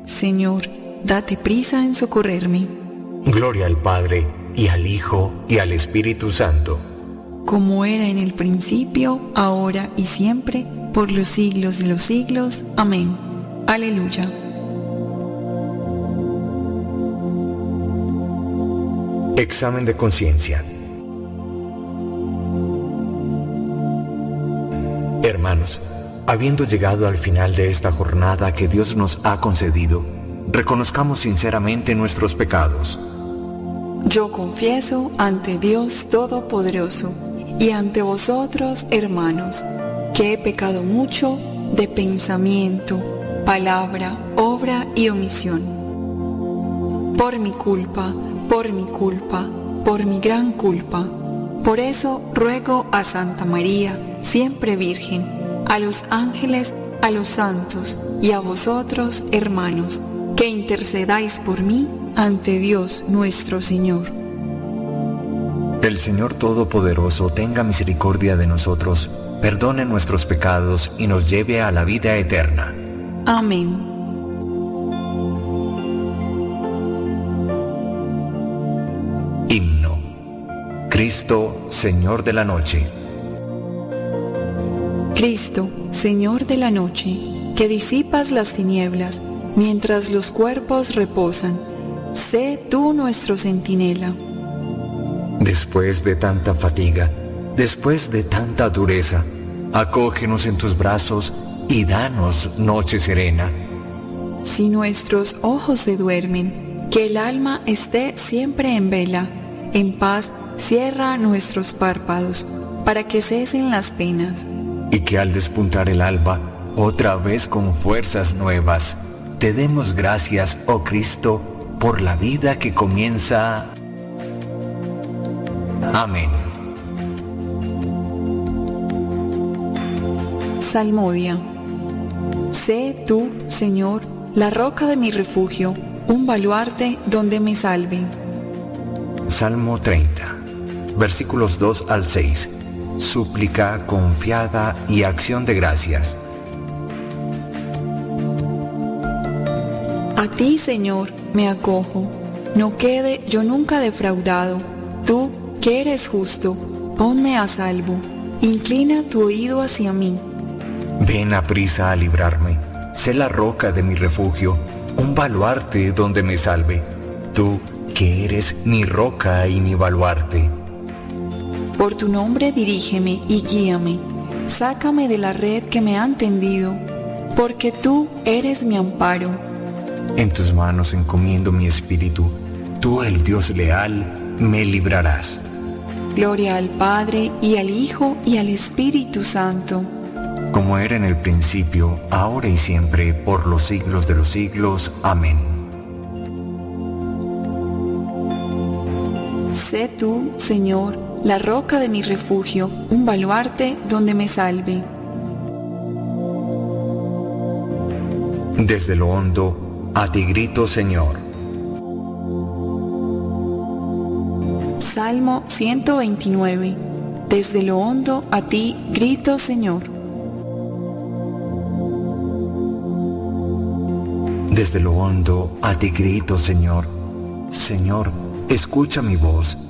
Señor, date prisa en socorrerme. Gloria al Padre, y al Hijo, y al Espíritu Santo. Como era en el principio, ahora y siempre, por los siglos de los siglos. Amén. Aleluya. Examen de conciencia. Hermanos, habiendo llegado al final de esta jornada que Dios nos ha concedido, reconozcamos sinceramente nuestros pecados. Yo confieso ante Dios Todopoderoso y ante vosotros, hermanos, que he pecado mucho de pensamiento, palabra, obra y omisión. Por mi culpa, por mi culpa, por mi gran culpa. Por eso ruego a Santa María, siempre Virgen, a los ángeles, a los santos y a vosotros, hermanos, que intercedáis por mí ante Dios nuestro Señor. El Señor Todopoderoso tenga misericordia de nosotros, perdone nuestros pecados y nos lleve a la vida eterna. Amén. Cristo, Señor de la noche. Cristo, Señor de la noche, que disipas las tinieblas mientras los cuerpos reposan, sé tú nuestro centinela. Después de tanta fatiga, después de tanta dureza, acógenos en tus brazos y danos noche serena. Si nuestros ojos se duermen, que el alma esté siempre en vela en paz cierra nuestros párpados, para que cesen las penas. Y que al despuntar el alba, otra vez con fuerzas nuevas, te demos gracias, oh Cristo, por la vida que comienza. Amén. Salmodia. Sé tú, Señor, la roca de mi refugio, un baluarte donde me salve. Salmo 30, versículos 2 al 6. Súplica confiada y acción de gracias. A ti, Señor, me acojo. No quede yo nunca defraudado. Tú, que eres justo, ponme a salvo. Inclina tu oído hacia mí. Ven a prisa a librarme. Sé la roca de mi refugio, un baluarte donde me salve. Tú, que eres mi roca y mi baluarte. Por tu nombre dirígeme y guíame, sácame de la red que me han tendido, porque tú eres mi amparo. En tus manos encomiendo mi espíritu. Tú, el Dios leal, me librarás. Gloria al Padre y al Hijo y al Espíritu Santo. Como era en el principio, ahora y siempre, por los siglos de los siglos. Amén. Sé tú, Señor, la roca de mi refugio, un baluarte donde me salve. Desde lo hondo, a ti grito, Señor. Salmo 129. Desde lo hondo a ti grito, Señor. Desde lo hondo a ti grito, Señor. Señor, escucha mi voz.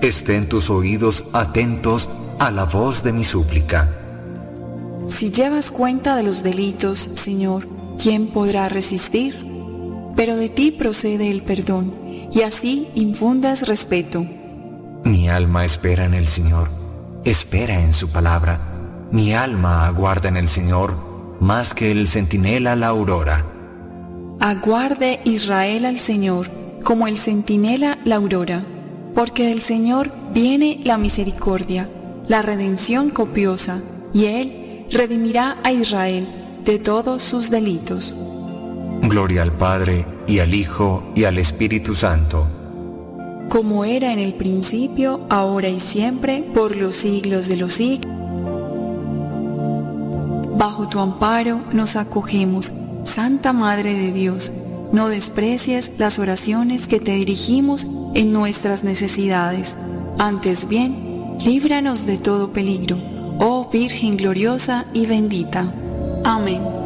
Estén tus oídos atentos a la voz de mi súplica. Si llevas cuenta de los delitos, Señor, ¿quién podrá resistir? Pero de ti procede el perdón, y así infundas respeto. Mi alma espera en el Señor, espera en su palabra. Mi alma aguarda en el Señor más que el centinela la aurora. Aguarde Israel al Señor, como el centinela la aurora, porque del Señor viene la misericordia, la redención copiosa, y Él redimirá a Israel de todos sus delitos. Gloria al Padre, y al Hijo, y al Espíritu Santo. Como era en el principio, ahora y siempre, por los siglos de los siglos. Bajo tu amparo nos acogemos Santa Madre de Dios, no desprecies las oraciones que te dirigimos en nuestras necesidades. Antes bien, líbranos de todo peligro, oh Virgen gloriosa y bendita. Amén.